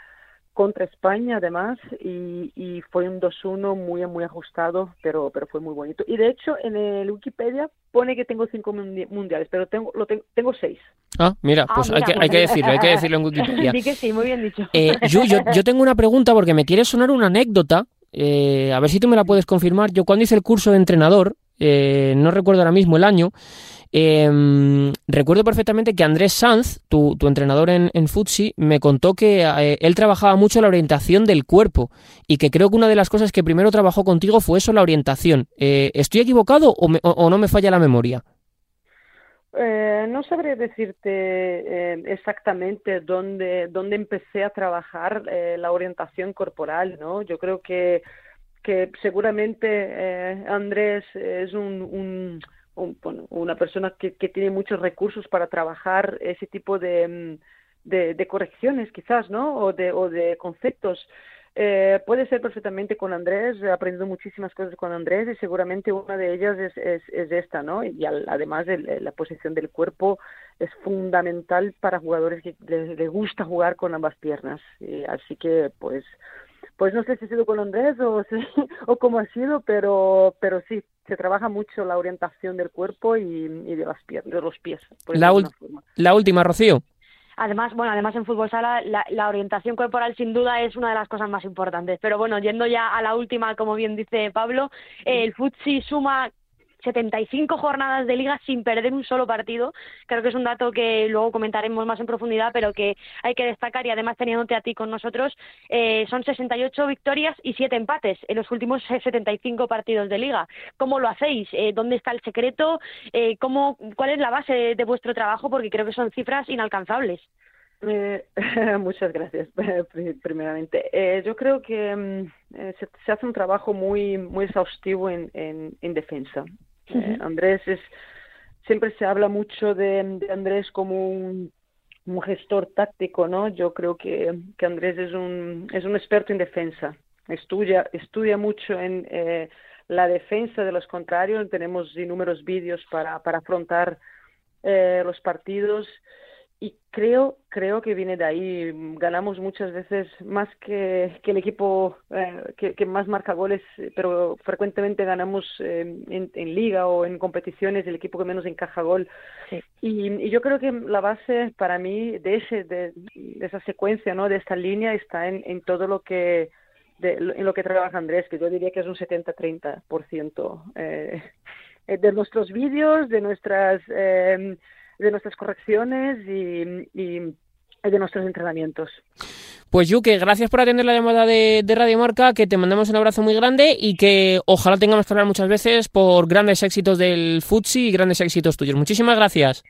contra España además y, y fue un 2-1 muy muy ajustado pero pero fue muy bonito. Y de hecho en el Wikipedia pone que tengo cinco mundiales pero tengo lo tengo, tengo seis. Ah mira pues hay, que, hay que decirlo hay que decirlo en Wikipedia. Sí que sí muy bien dicho. Eh, yo, yo, yo tengo una pregunta porque me quiere sonar una anécdota eh, a ver si tú me la puedes confirmar. Yo cuando hice el curso de entrenador eh, no recuerdo ahora mismo el año eh, recuerdo perfectamente que Andrés Sanz, tu, entrenador en, Futsi, me contó que eh, él trabajaba mucho la orientación del cuerpo y que creo que una de las cosas que primero trabajó contigo fue eso, la orientación. Eh, ¿Estoy equivocado o, me, o, no me falla la memoria? Eh, no sabré decirte exactamente dónde, dónde empecé a trabajar la orientación corporal, ¿no? Yo creo que, que seguramente Andrés es un un, bueno, una persona que, que, tiene muchos recursos para trabajar ese tipo de, mm, de, de correcciones quizás, ¿no? O de, o de conceptos. Eh, puede ser perfectamente con Andrés, he aprendido muchísimas cosas con Andrés y seguramente una de ellas es, es, es esta, ¿no? Y al, además el, la posición del cuerpo es fundamental para jugadores que les, les gusta jugar con ambas piernas. Y así que, pues, pues no sé si ha sido con Andrés o, o cómo ha sido, pero, pero sí, se trabaja mucho la orientación del cuerpo y, de, las pies, de los pies. La, la última, Rocío. Además, bueno, además en fútbol sala la, orientación corporal sin duda es una de las cosas más importantes. Pero bueno, yendo ya a la última, como bien dice Pablo, el futsi suma 75 jornadas de liga sin perder un solo partido. Creo que es un dato que luego comentaremos más en profundidad, pero que hay que destacar y además teniéndote a ti con nosotros, eh, son 68 victorias y 7 empates en los últimos 75 partidos de liga. ¿Cómo lo hacéis? Eh, ¿Dónde está el secreto? Eh, ¿cómo, ¿Cuál es la base de vuestro trabajo? Porque creo que son cifras inalcanzables. muchas gracias, primeramente. yo creo que mm, se, hace un trabajo muy muy exhaustivo en, en defensa. Eh, Andrés es, siempre se habla mucho de, Andrés como un, gestor táctico, ¿no? Yo creo que, que, Andrés es un, es un experto en defensa. Estudia, estudia mucho en eh, la defensa de los contrarios. Tenemos inúmeros vídeos para, para afrontar eh, los partidos y creo creo que viene de ahí. Ganamos muchas veces más que, que el equipo eh, que, más marca goles pero frecuentemente ganamos eh, en, liga o en competiciones el equipo que menos encaja gol. Y, yo creo que la base para mí de ese de, esa secuencia no de esta línea está en, en todo lo que de, en lo que trabaja Andrés que yo diría que es un 70-30 por ciento eh, de nuestros vídeos de nuestras de nuestras correcciones y, de nuestros entrenamientos. Pues Yuke, gracias por atender la llamada de, Radio Marca, que te mandamos un abrazo muy grande y que ojalá tengamos que hablar muchas veces por grandes éxitos del Futsi y grandes éxitos tuyos. Muchísimas gracias.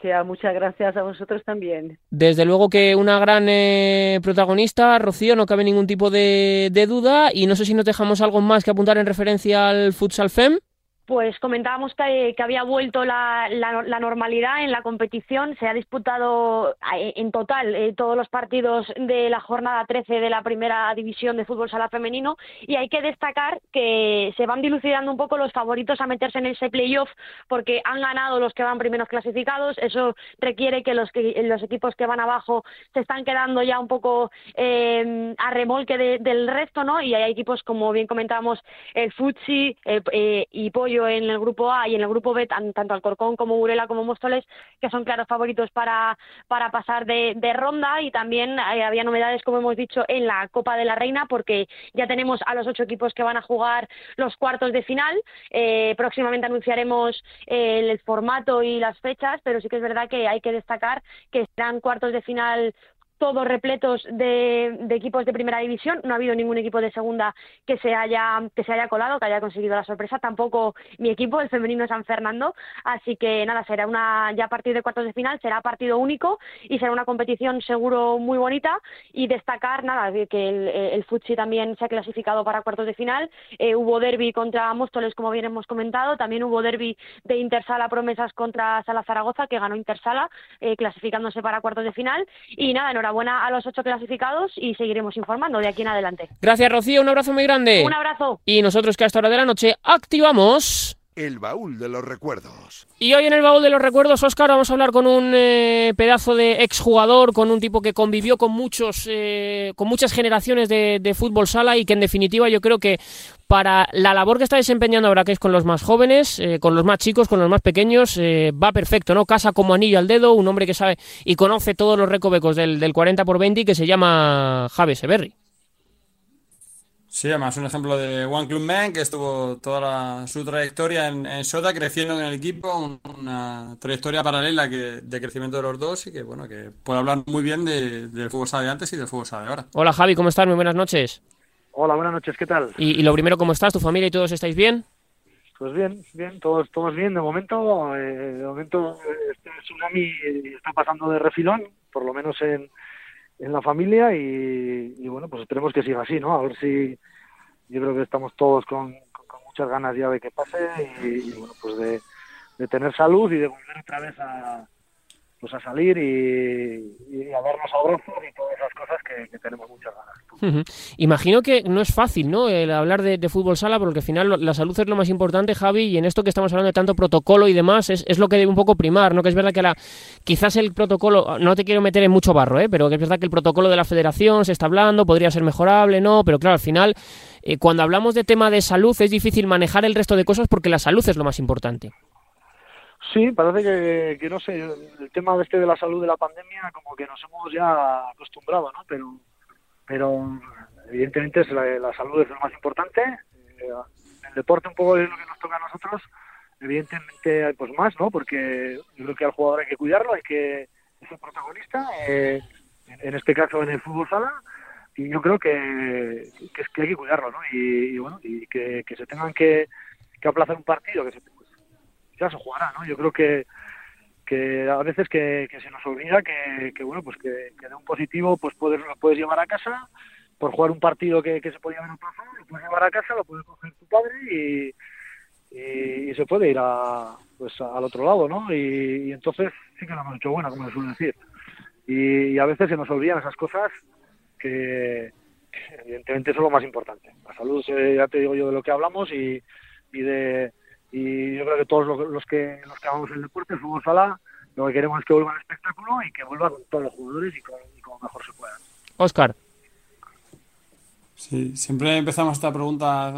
sea, muchas gracias a vosotros también. Desde luego que una gran eh, protagonista, Rocío, no cabe ningún tipo de, de duda y no sé si nos dejamos algo más que apuntar en referencia al Futsal FEM pues comentábamos que, había vuelto la, normalidad en la competición. Se ha disputado eh, en total eh, todos los partidos de la jornada 13 de la primera división de fútbol sala femenino y hay que destacar que se van dilucidando un poco los favoritos a meterse en ese playoff porque han ganado los que van primeros clasificados. Eso requiere que los, los equipos que van abajo se están quedando ya un poco eh, a remolque del resto, ¿no? Y hay equipos como bien comentábamos el Futsi y Pollo en el grupo A y en el grupo B, tanto Alcorcón como Burela como Móstoles, que son claros favoritos para, para pasar de, ronda. Y también eh, había novedades, como hemos dicho, en la Copa de la Reina, porque ya tenemos a los ocho equipos que van a jugar los cuartos de final. Eh, próximamente anunciaremos el, el formato y las fechas, pero sí que es verdad que hay que destacar que serán cuartos de final todos repletos de, equipos de primera división. No ha habido ningún equipo de segunda que se haya que se haya colado, que haya conseguido la sorpresa. Tampoco mi equipo, el femenino San Fernando. Así que nada, será una ya a partir de cuartos de final será partido único y será una competición seguro muy bonita. Y destacar nada que el, el Futsi también se ha clasificado para cuartos de final. Eh, hubo derby contra Móstoles, como bien hemos comentado. También hubo derby de Intersala Promesas contra Sala Zaragoza, que ganó Intersala, eh, clasificándose para cuartos de final. Y nada, enhorabuena buena a los ocho clasificados y seguiremos informando de aquí en adelante. Gracias, Rocío. Un abrazo muy grande. Un abrazo. Y nosotros que a esta hora de la noche activamos... El baúl de los recuerdos. Y hoy en el baúl de los recuerdos, Oscar, vamos a hablar con un eh, pedazo de exjugador, con un tipo que convivió con muchos, eh, con muchas generaciones de, de, fútbol sala y que en definitiva yo creo que para la labor que está desempeñando ahora, que es con los más jóvenes, eh, con los más chicos, con los más pequeños, va perfecto, ¿no? Casa como anillo al dedo, un hombre que sabe y conoce todos los recovecos del, del 40 por 20 y que se llama Javi Severri. Sí, además un ejemplo de One Club Man que estuvo toda su trayectoria en, en, Sota creciendo en el equipo, una trayectoria paralela que, de crecimiento de los dos y que bueno que puede hablar muy bien de, del fútbol sala de antes y del fútbol sala de ahora. Hola Javi, ¿cómo estás? Muy buenas noches. Hola, buenas noches, ¿qué tal? Y, lo primero, ¿cómo estás? ¿Tu familia y todos estáis bien? Pues bien, bien, todos, todos bien. De momento, eh, de momento este tsunami está pasando de refilón, por lo menos en en la familia y, bueno, pues esperemos que siga así, ¿no? A ver si yo creo que estamos todos con, muchas ganas ya de que pase y, bueno, pues de, tener salud y de volver otra vez a, pues a salir y, a darnos abrazos y todas esas cosas que, tenemos muchas ganas. Imagino que no es fácil, ¿no? El hablar de, fútbol sala, porque al final la salud es lo más importante, Javi, y en esto que estamos hablando de tanto protocolo y demás, es, es lo que debe un poco primar, ¿no? Que es verdad que la, quizás el protocolo, no te quiero meter en mucho barro, ¿eh? Pero que es verdad que el protocolo de la federación se está hablando, podría ser mejorable, ¿no? Pero claro, al final, eh, cuando hablamos de tema de salud, es difícil manejar el resto de cosas porque la salud es lo más importante. Sí, parece que, no sé, el tema este de la salud de la pandemia como que nos hemos ya acostumbrado, ¿no? Pero, pero evidentemente es la, salud es lo más importante. Eh, el deporte un poco es lo que nos toca a nosotros, evidentemente pues más, ¿no? Porque yo creo que al jugador hay que cuidarlo, hay que ser protagonista, eh, en este caso en el fútbol sala, y yo creo que, que, que hay que cuidarlo, ¿no? Y, bueno, y que, se tengan que, que aplazar un partido, que se, se jugará, ¿no? Yo creo que, a veces que, se nos olvida que, bueno, pues que, de un positivo pues puedes, lo puedes llevar a casa por jugar un partido que, se podía haber pasado, lo puedes llevar a casa, lo puede coger tu padre y, se puede ir a, pues al otro lado, ¿no? Y, entonces sí que lo hemos hecho buena, como se suele decir. Y, a veces se nos olvidan esas cosas que, evidentemente eso es lo más importante. La salud, ya te digo yo de lo que hablamos y de y yo creo que todos los, que los que amamos el deporte, el fútbol sala, lo que queremos es que vuelva el espectáculo y que vuelva con todos los jugadores y, con, como mejor se pueda. Oscar. Sí, siempre empezamos esta pregunta,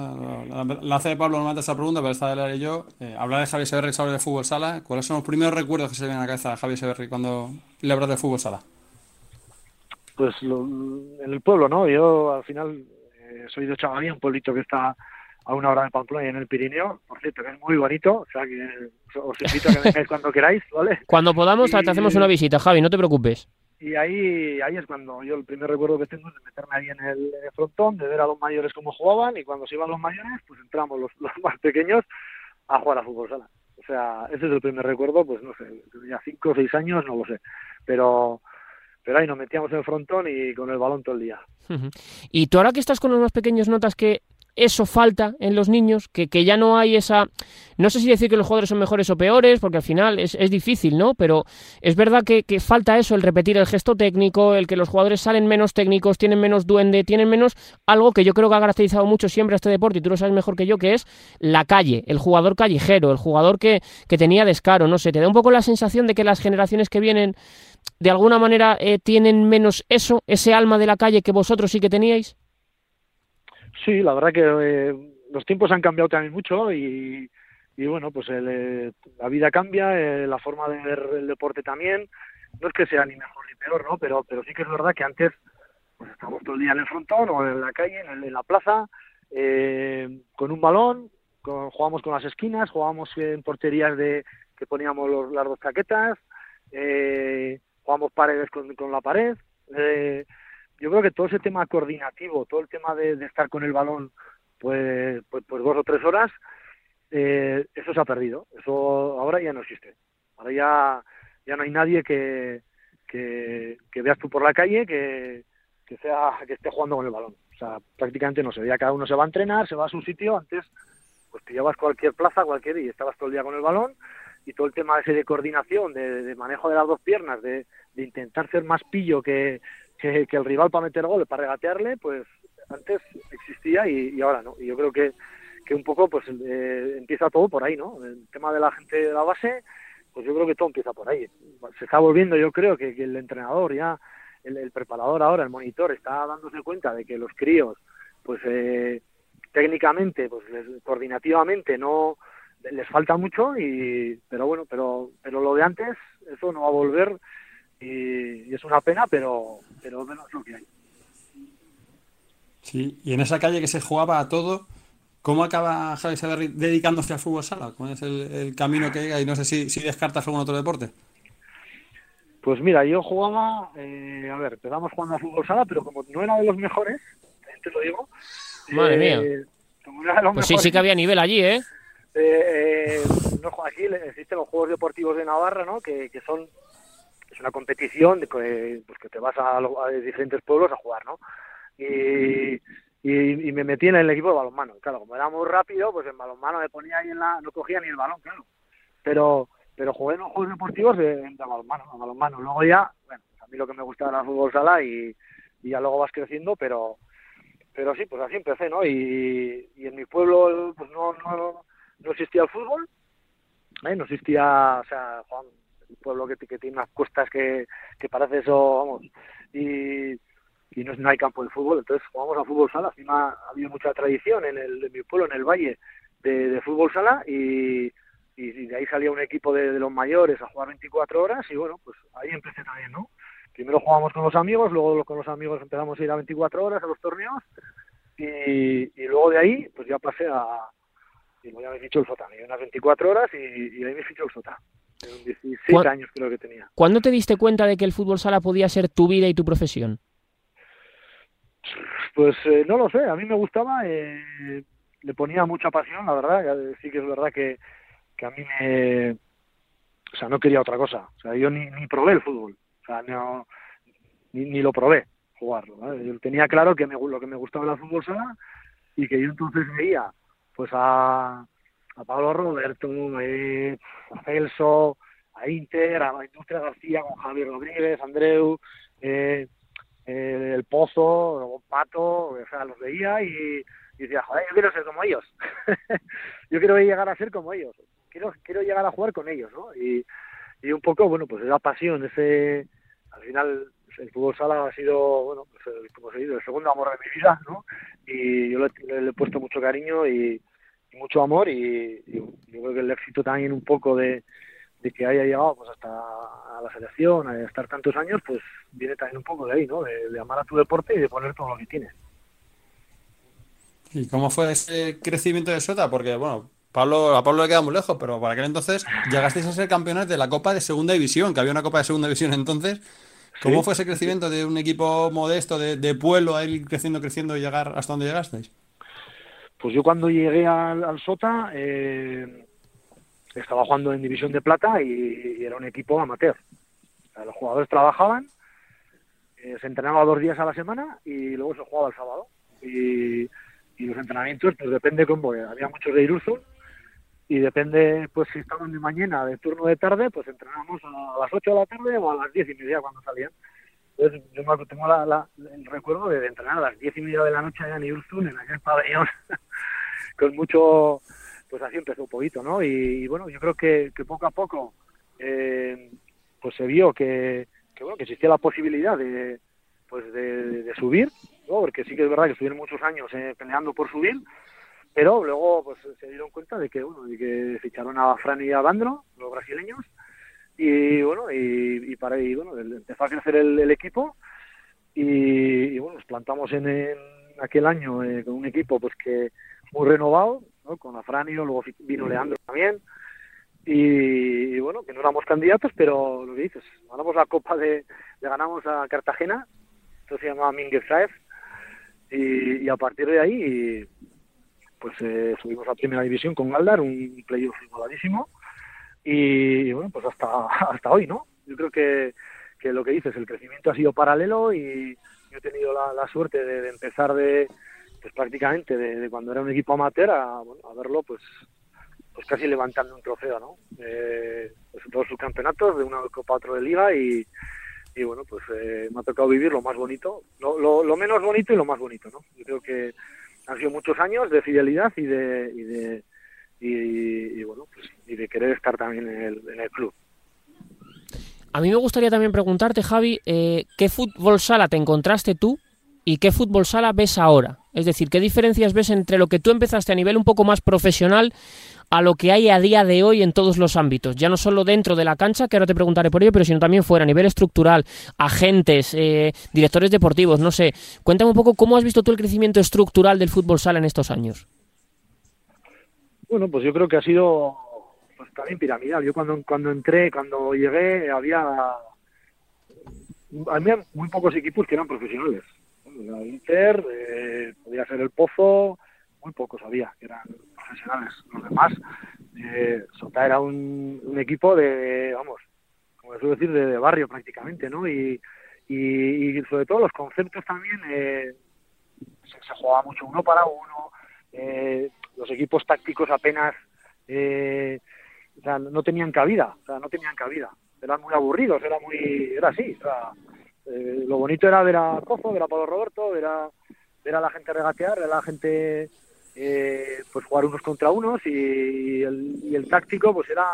la, hace Pablo normalmente esta pregunta, pero esta de la yo. Eh, hablar de Javier Severri sobre de fútbol sala, ¿cuáles son los primeros recuerdos que se ven a la cabeza de Javier Severri cuando le hablas de fútbol sala? Pues en el pueblo, ¿no? Yo al final eh, soy de Chavalía, un pueblito que está a una hora de Pamplona y en el Pirineo, por cierto, que es muy bonito, o sea que os invito a que vengáis cuando queráis, ¿vale? Cuando podamos te hacemos una visita, Javi, no te preocupes. Y ahí, ahí es cuando yo el primer recuerdo que tengo es de meterme ahí en el, frontón, de ver a los mayores cómo jugaban y cuando se iban los mayores, pues entramos los, los más pequeños a jugar a fútbol sala. O sea, ese es el primer recuerdo, pues no sé, tenía cinco o seis años, no lo sé, pero pero ahí nos metíamos en el frontón y con el balón todo el día. Y tú ahora que estás con los más pequeños, notas que eso falta en los niños, que, que, ya no hay esa... No sé si decir que los jugadores son mejores o peores, porque al final es, es difícil, ¿no? Pero es verdad que, falta eso, el repetir el gesto técnico, el que los jugadores salen menos técnicos, tienen menos duende, tienen menos algo que yo creo que ha caracterizado mucho siempre a este deporte, y tú lo sabes mejor que yo, que es la calle, el jugador callejero, el jugador que, que tenía descaro, no sé, te da un poco la sensación de que las generaciones que vienen de alguna manera eh, tienen menos eso, ese alma de la calle que vosotros sí que teníais. Sí, la verdad que eh, los tiempos han cambiado también mucho y, y bueno, pues eh, la vida cambia, eh, la forma de ver el deporte también. No es que sea ni mejor ni peor, ¿no? Pero, pero sí que es verdad que antes pues estábamos todo el día en el frontón o en la calle, en, la plaza, con un balón, con, jugábamos con las esquinas, jugábamos en porterías de que poníamos los, las dos chaquetas, eh, jugábamos paredes con, con la pared. Eh, yo creo que todo ese tema coordinativo, todo el tema de, estar con el balón pues, pues, pues dos o tres horas, eh, eso se ha perdido. Eso ahora ya no existe. Ahora ya, ya no hay nadie que, que, veas tú por la calle que, que, sea, que esté jugando con el balón. O sea, prácticamente no sé, ya cada uno se va a entrenar, se va a su sitio. Antes, pues te llevas cualquier plaza, cualquier, y estabas todo el día con el balón. Y todo el tema ese de coordinación, de, de manejo de las dos piernas, de, de intentar ser más pillo que, que, el rival para meter gol, para regatearle, pues antes existía y, ahora no. Y yo creo que, que un poco pues eh, empieza todo por ahí, ¿no? El tema de la gente de la base, pues yo creo que todo empieza por ahí. Se está volviendo, yo creo que, el entrenador ya, el, preparador ahora, el monitor, está dándose cuenta de que los críos, pues eh, técnicamente, pues coordinativamente no les falta mucho y pero bueno pero pero lo de antes eso no va a volver y, es una pena, pero, pero menos lo que hay. Sí, y en esa calle que se jugaba a todo, ¿cómo acaba Javi Severri dedicándose al fútbol sala? ¿Cuál es el, camino que llega? Y no sé si, si descartas algún otro deporte. Pues mira, yo jugaba, eh, a ver, empezamos jugando a fútbol sala, pero como no era de los mejores, te lo digo. Madre mía. Eh, pues sí, sí que había nivel allí, ¿eh? eh, eh no, aquí existen los Juegos Deportivos de Navarra, ¿no? Que, que son es una competición de que, pues que te vas a, diferentes pueblos a jugar, ¿no? Y, y, me metí en el equipo de balonmano. Claro, como era muy rápido, pues en balonmano me ponía ahí en la... no cogía ni el balón, claro. Pero, pero jugué en los Juegos Deportivos de, de balonmano, a balonmano. Luego ya, bueno, a mí lo que me gustaba era el fútbol sala y, y ya luego vas creciendo, pero pero sí, pues así empecé, ¿no? Y, y en mi pueblo pues no, no, no existía el fútbol, ¿eh? no existía, o sea, Juan, pueblo que, que tiene unas cuestas que, que parece eso, vamos, y, y no, no hay campo de fútbol, entonces jugamos a fútbol sala, encima ha habido mucha tradición en, el, en mi pueblo, en el valle, de, fútbol sala y, y de ahí salía un equipo de, de los mayores a jugar 24 horas y bueno, pues ahí empecé también, ¿no? primero jugábamos con los amigos, luego con los amigos empezamos a ir a 24 horas a los torneos y, y luego de ahí pues ya pasé a, y ya me fichó el Sota, me dio unas 24 horas y, y ahí me fichó el Sota. 16 ¿Cuán- años creo que tenía. ¿Cuándo te diste cuenta de que el fútbol sala podía ser tu vida y tu profesión? Pues eh, no lo sé, a mí me gustaba, eh, le ponía mucha pasión, la verdad, ya- sí que es verdad que, que a mí me... O sea, no quería otra cosa, o sea, yo ni, ni probé el fútbol, o sea, no, ni, ni lo probé jugarlo, ¿vale? Yo tenía claro que me, lo que me gustaba era el fútbol sala y que yo entonces veía pues a, a Pablo Roberto, eh, a Celso, a Inter, a la Industria García con Javier Rodríguez, Andreu, eh, eh, el Pozo, Pato, o sea, los veía y, decía, joder, yo quiero ser como ellos. yo quiero llegar a ser como ellos. Quiero, quiero llegar a jugar con ellos, ¿no? Y, y un poco, bueno, pues esa pasión, ese, al final el fútbol sala ha sido, bueno, pues, el- como se dice, el segundo amor de mi vida, ¿no? Y yo le he puesto mucho cariño y, y mucho amor y, y yo creo que el éxito también un poco de, de que haya llegado pues hasta a la selección, a estar tantos años, pues viene también un poco de ahí, ¿no? De, de amar a tu deporte y de poner todo lo que tienes. ¿Y cómo fue ese crecimiento de Sota? Porque, bueno, Pablo, a Pablo le queda muy lejos, pero para aquel entonces llegasteis a ser campeones de la Copa de Segunda División, que había una Copa de Segunda División entonces. ¿Cómo Sí. fue ese crecimiento de un equipo modesto, de, de pueblo, a ir creciendo, creciendo y llegar hasta donde llegasteis? Pues yo cuando llegué al, Sota eh, estaba jugando en División de Plata y, era un equipo amateur. O sea, los jugadores trabajaban, eh, se entrenaba dos días a la semana y luego se jugaba el sábado. Y, los entrenamientos, pues depende cómo, había muchos de Iruzo y depende, pues si estaban de mañana, de turno de tarde, pues entrenábamos a las 8 de la tarde o a las 10 y media cuando salían. Entonces, yo me tengo la, la- el recuerdo de, de entrenar a las diez y media de la noche allá en Irurzun, en aquel pabellón, con mucho, pues así empezó un poquito, ¿no? Y, y bueno, yo creo que, que poco a poco, eh, pues se vio que, bueno, que existía la posibilidad de, pues de, de subir, ¿no? Porque sí que es verdad que estuvieron muchos años eh, peleando por subir, pero luego pues se dieron cuenta de que, bueno, de que ficharon a Fran y a Bandro, los brasileños, y bueno y, y para y bueno empezó a crecer el, el equipo y, y, bueno nos plantamos en, aquel año eh, con un equipo pues que muy renovado ¿no? con Afranio luego vino Leandro también y, bueno que no éramos candidatos pero lo que dices ganamos la copa de le ganamos a Cartagena esto se llamaba Minguez Saez y, y a partir de ahí pues eh, subimos a primera división con Galdar un playoff igualadísimo y, bueno, pues hasta, hasta hoy, ¿no? Yo creo que, que lo que dices, el crecimiento ha sido paralelo y yo he tenido la, la suerte de, empezar de, pues prácticamente de, cuando era un equipo amateur a, bueno, a verlo, pues, pues casi levantando un trofeo, ¿no? Eh, pues todos sus campeonatos, de una copa a otro de liga y, y bueno, pues eh, me ha tocado vivir lo más bonito, lo, lo, menos bonito y lo más bonito, ¿no? Yo creo que han sido muchos años de fidelidad y de, y de y, bueno, pues y de querer estar también en el, en el club. A mí me gustaría también preguntarte, Javi, eh, ¿qué fútbol sala te encontraste tú y qué fútbol sala ves ahora? Es decir, ¿qué diferencias ves entre lo que tú empezaste a nivel un poco más profesional a lo que hay a día de hoy en todos los ámbitos? Ya no solo dentro de la cancha, que ahora te preguntaré por ello, pero sino también fuera, a nivel estructural, agentes, eh, directores deportivos, no sé. Cuéntame un poco cómo has visto tú el crecimiento estructural del fútbol sala en estos años. Bueno, pues yo creo que ha sido también piramidal. Yo cuando cuando entré, cuando llegué, había había muy pocos equipos que eran profesionales. Inter, eh, podía ser el Pozo, muy pocos había que eran profesionales. Los demás, eh, Sota era un, equipo de, vamos, como suelo decir, de, barrio prácticamente, ¿no? Y, y, sobre todo los conceptos también, eh, se, se jugaba mucho uno para uno, eh, los equipos tácticos apenas eh, o sea, no tenían cabida, o sea, no tenían cabida. Eran muy aburridos, era muy, era así, o sea, eh, lo bonito era ver a Cozo, ver a Pablo Roberto, ver a, ver a la gente regatear, ver a la gente eh, pues jugar unos contra unos y, el, y el táctico pues era,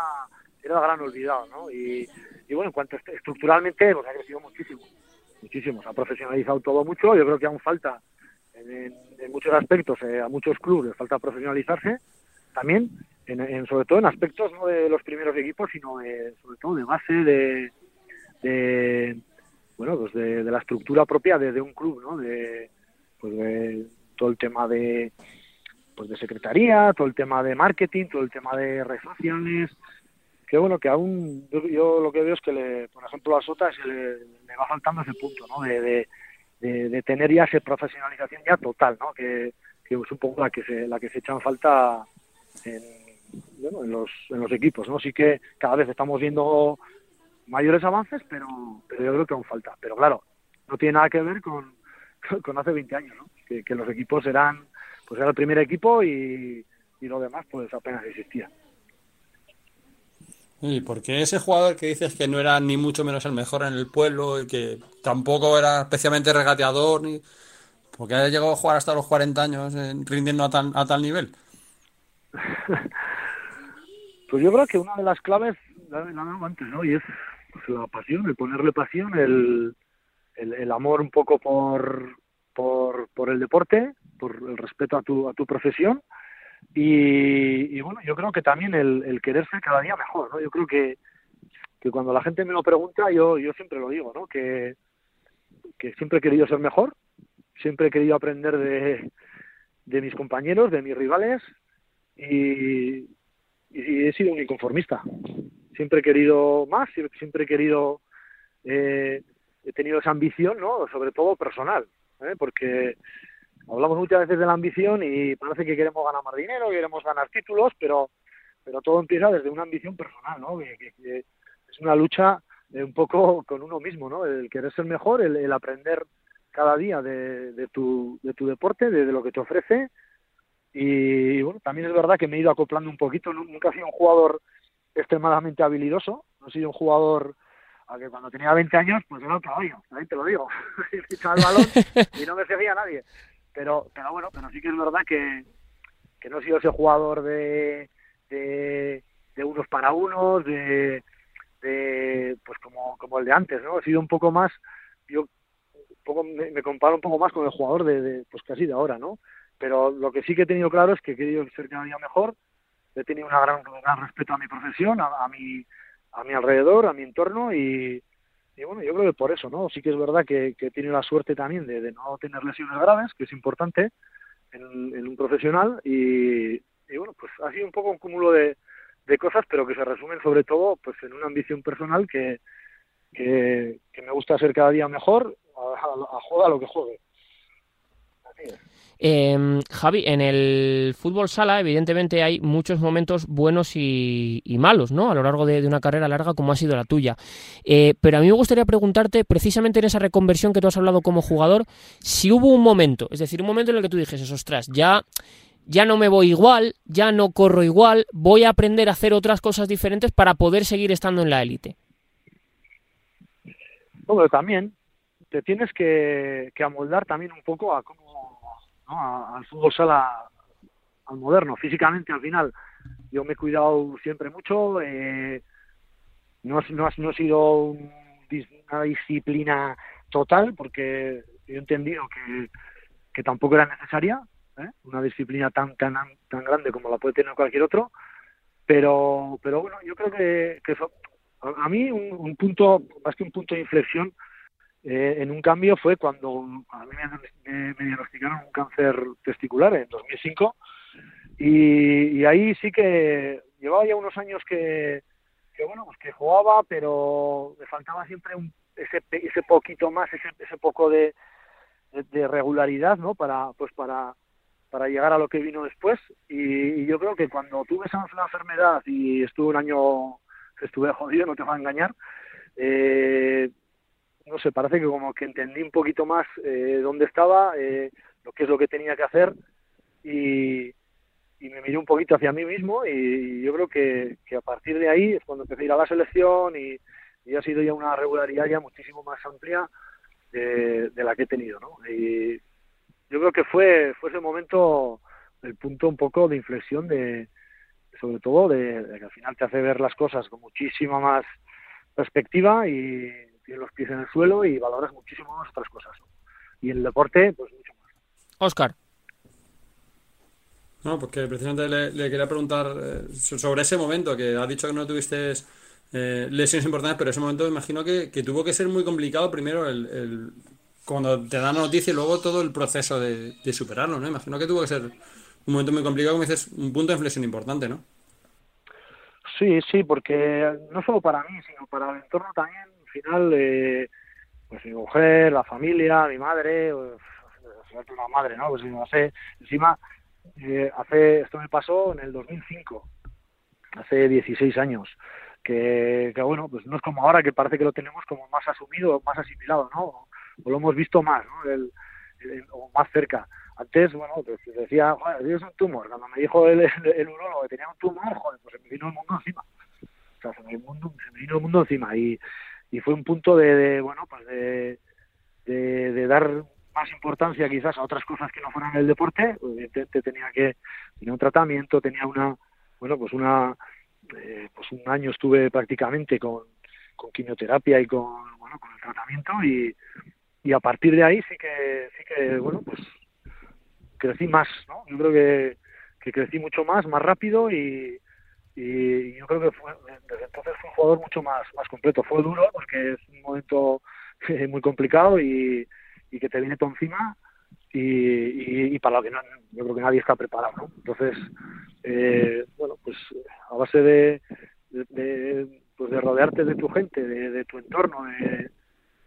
era gran olvidado, ¿no? Y, y bueno, en cuanto est- estructuralmente, pues ha crecido muchísimo, muchísimo, se ha profesionalizado todo mucho, yo creo que aún falta en, en- muchos aspectos, eh, a muchos clubes falta profesionalizarse, también, en, sobre todo en aspectos no de los primeros equipos, sino de- sobre todo de base, de, de bueno, pues de, la estructura propia de, un club, ¿no? De, pues de todo el tema de pues de secretaría, todo el tema de marketing, todo el tema de redes sociales, que bueno, que aún yo, yo lo que veo es que, le, por ejemplo, a Sota se le, va faltando ese punto, ¿no? De, de, tener ya esa profesionalización ya total, ¿no? Que, que es un poco la que se, la que se echa en falta en, bueno, en, los, en los equipos, ¿no? Sí que cada vez estamos viendo mayores avances, pero, pero yo creo que aún falta. Pero claro, no tiene nada que ver con, con hace 20 años, ¿no? Que, que los equipos eran, pues era el primer equipo y, y lo demás pues apenas existía. ¿Y por qué ese jugador que dices que no era ni mucho menos el mejor en el pueblo y que tampoco era especialmente regateador, ni... ¿por qué llegó a jugar hasta los 40 años eh, rindiendo a tal, a tal nivel? Pues yo creo que una de las claves, la la antes, ¿no? Y es pues, la pasión, el ponerle pasión, el, el, amor un poco por, por, por el deporte, por el respeto a tu, a tu profesión. Y, y bueno, yo creo que también el, el querer ser cada día mejor, ¿no? Yo creo que, que cuando la gente me lo pregunta, yo, yo siempre lo digo, ¿no? Que, que siempre he querido ser mejor, siempre he querido aprender de, de mis compañeros, de mis rivales, y, y he sido un inconformista. Siempre he querido más, siempre, he querido, eh, he tenido esa ambición, ¿no? Sobre todo personal, ¿eh? porque hablamos muchas veces de la ambición y parece que queremos ganar más dinero, queremos ganar títulos, pero pero todo empieza desde una ambición personal, ¿no? Que, es una lucha eh, un poco con uno mismo, ¿no? El querer ser mejor, el, el aprender cada día de, de tu, de tu deporte, de, de lo que te ofrece. Y bueno, también es verdad que me he ido acoplando un poquito. Nu- Nunca he sido un jugador extremadamente habilidoso. No he sido un jugador a que cuando tenía 20 años, pues era un caballo, ahí te lo digo. El balón y no me seguía nadie. Pero, pero bueno, pero sí que es verdad que, que no he sido ese jugador de, de, de unos para unos, de, de pues como, como el de antes, ¿no? He sido un poco más, yo un poco me, me comparo un poco más con el jugador de, de, pues casi de ahora, ¿no? Pero lo que sí que he tenido claro es que he querido ser cada día mejor, he tenido una gran, un gran respeto a mi profesión, a, mi a mi alrededor, a mi entorno y, y bueno, yo creo que por eso, ¿no? Sí que es verdad que, que he tenido la suerte también de, de no tener lesiones graves, que es importante en, en un profesional y, y bueno, pues ha sido un poco un cúmulo de, de cosas, pero que se resumen sobre todo pues en una ambición personal que, que, me gusta ser cada día mejor a, a, a lo que juegue. Eh, Javi, en el fútbol sala, evidentemente hay muchos momentos buenos y, malos, ¿no? A lo largo de, de, una carrera larga como ha sido la tuya. Eh, pero a mí me gustaría preguntarte, precisamente en esa reconversión que tú has hablado como jugador, si hubo un momento, es decir, un momento en el que tú dijes, ostras, ya, ya no me voy igual, ya no corro igual, voy a aprender a hacer otras cosas diferentes para poder seguir estando en la élite. Bueno, también te tienes que, que amoldar también un poco a cómo ¿no? Al fútbol sala al moderno físicamente al final yo me he cuidado siempre mucho eh, no, no, no ha sido un, una disciplina total porque yo he entendido que, que tampoco era necesaria ¿eh? una disciplina tan tan tan grande como la puede tener cualquier otro pero pero bueno yo creo que, a, mí un punto más que un punto de inflexión eh, en un cambio fue cuando a mí me, diagnosticaron un cáncer testicular en 2005 y, ahí sí que llevaba ya unos años que, que bueno pues que jugaba pero me faltaba siempre un, ese ese poquito más ese, ese poco de, de, regularidad no para pues para para llegar a lo que vino después. Y, yo creo que cuando tuve esa enfermedad y estuve un año estuve jodido no te voy a engañar eh, no sé, parece que como que entendí un poquito más eh, dónde estaba, eh, lo que es lo que tenía que hacer y, y me, miré un poquito hacia mí mismo y yo creo que, que a partir de ahí es cuando empecé a ir a la selección y, y ha sido ya una regularidad ya muchísimo más amplia de, la que he tenido, ¿no? Y yo creo que fue, fue ese momento el punto un poco de inflexión de, sobre todo de, de que al final te hace ver las cosas con muchísima más perspectiva y tienes los pies en el suelo y valoras muchísimo más otras cosas. ¿no? Y en el deporte, pues mucho más. Oscar. No, porque precisamente le, le quería preguntar eh, so- sobre ese momento, que has dicho que no tuviste eh, lesiones importantes, pero ese momento me imagino que, que tuvo que ser muy complicado primero el, el- cuando te dan la noticia y luego todo el proceso de, de superarlo, ¿no? Imagino que tuvo que ser un momento muy complicado, como dices, un punto de inflexión importante, ¿no? Sí, sí, porque no solo para mí, sino para el entorno también, final, eh, pues mi mujer, la familia, mi madre, pues, la madre, ¿no? Pues no sé, encima, eh, hace, esto me pasó en el 2005, hace 16 años, que, que bueno, pues no es como ahora que parece que lo tenemos como más asumido, más asimilado, ¿no? O, lo hemos visto más, ¿no? El- o más cerca. Antes, bueno, pues decía, joder, tienes un tumor. Cuando me dijo el, el, el urólogo que tenía un tumor, joder, pues se me vino el mundo encima. O sea, se me vino el mundo encima. Y, y fue un punto de, de, bueno, pues de, de, dar más importancia quizás a otras cosas que no fueran el deporte. Evidentemente tenía que, tenía un tratamiento, tenía una, bueno, pues una, eh, pues un año estuve prácticamente con, con quimioterapia y con, bueno, con el tratamiento y, y a partir de ahí sí que, sí que, bueno, pues crecí más, ¿no? Yo creo que, que crecí mucho más, más rápido y, y yo creo que fue, desde entonces fue un jugador mucho más, más completo. Fue duro porque es un momento eh, muy complicado y, y que te viene todo encima y, y, para lo que no, yo creo que nadie está preparado, ¿no? Entonces, eh, bueno, pues a base de, de, pues de rodearte de tu gente, de, de tu entorno, de,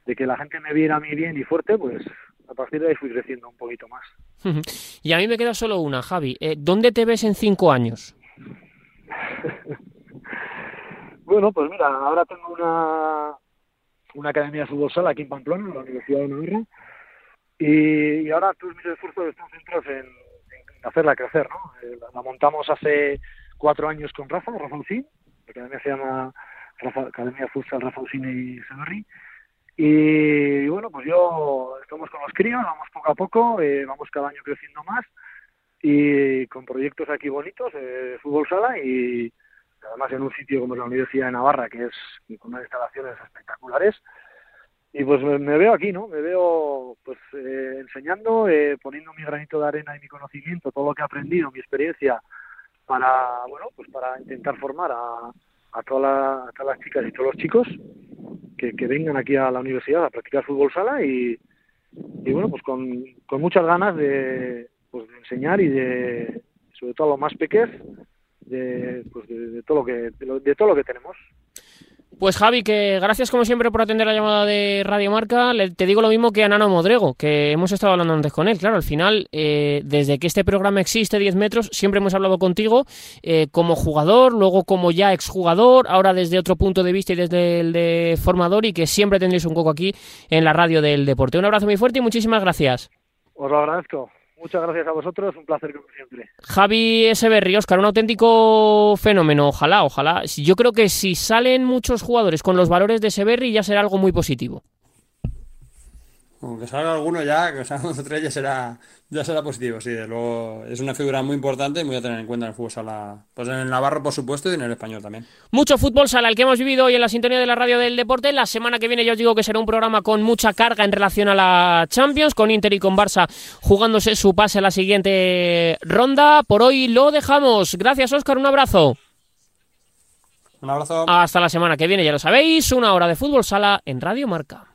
de que la gente me viera a mí bien y fuerte, pues a partir de ahí fui creciendo un poquito más. Y a mí me queda solo una, Javi. Eh, ¿Dónde te ves en cinco años? Bueno, pues mira, ahora tengo una, una academia de aquí en Pamplona, en la Universidad de Navarra, y, y ahora todos mis esfuerzos están centrados en, en hacerla crecer, ¿no? Eh, la, montamos hace cuatro años con Rafa, Rafa Usín, la academia se llama Academia Futsal Rafa Usín y Severri, y bueno, pues yo estamos con los críos, vamos poco a poco, eh, vamos cada año creciendo más y con proyectos aquí bonitos, eh, fútbol sala y además en un sitio como la Universidad de Navarra, que es con unas instalaciones espectaculares. Y pues me, veo aquí, ¿no? Me veo pues eh, enseñando, eh, poniendo mi granito de arena y mi conocimiento, todo lo que he aprendido, mi experiencia, para, bueno, pues para intentar formar a, a, toda la- a todas las chicas y todos los chicos que, que vengan aquí a la universidad a practicar fútbol sala y, y bueno, pues con, con muchas ganas de, pues de enseñar y de, sobre todo a los más pequeños, de, pues de, de todo lo que de, lo- de todo lo que tenemos. Pues Javi, que gracias como siempre por atender la llamada de Radio Marca. Le- te digo lo mismo que a Nano Modrego, que hemos estado hablando antes con él. Claro, al final, eh, desde que este programa existe, 10 metros, siempre hemos hablado contigo eh, como jugador, luego como ya exjugador, ahora desde otro punto de vista y desde el de formador y que siempre tendréis un coco aquí en la radio del deporte. Un abrazo muy fuerte y muchísimas gracias. Os lo agradezco. Muchas gracias a vosotros, un placer como siempre. Javi Eseberri, Oscar, un auténtico fenómeno. Ojalá, ojalá. Yo creo que si salen muchos jugadores con los valores de Eseberri ya será algo muy positivo. Como que salga alguno ya, que salgan dos o tres ya será, ya será positivo, sí, de luego es una figura muy importante y muy a tener en cuenta en el fútbol sala, pues en el Navarro por supuesto y en el español también. Mucho fútbol sala, el que hemos vivido hoy en la sintonía de la radio del deporte. La semana que viene ya os digo que será un programa con mucha carga en relación a la Champions, con Inter y con Barça jugándose su pase a la siguiente ronda. Por hoy lo dejamos. Gracias, Oscar, un abrazo. Un abrazo. Hasta la semana que viene, ya lo sabéis, una hora de fútbol sala en Radio Marca.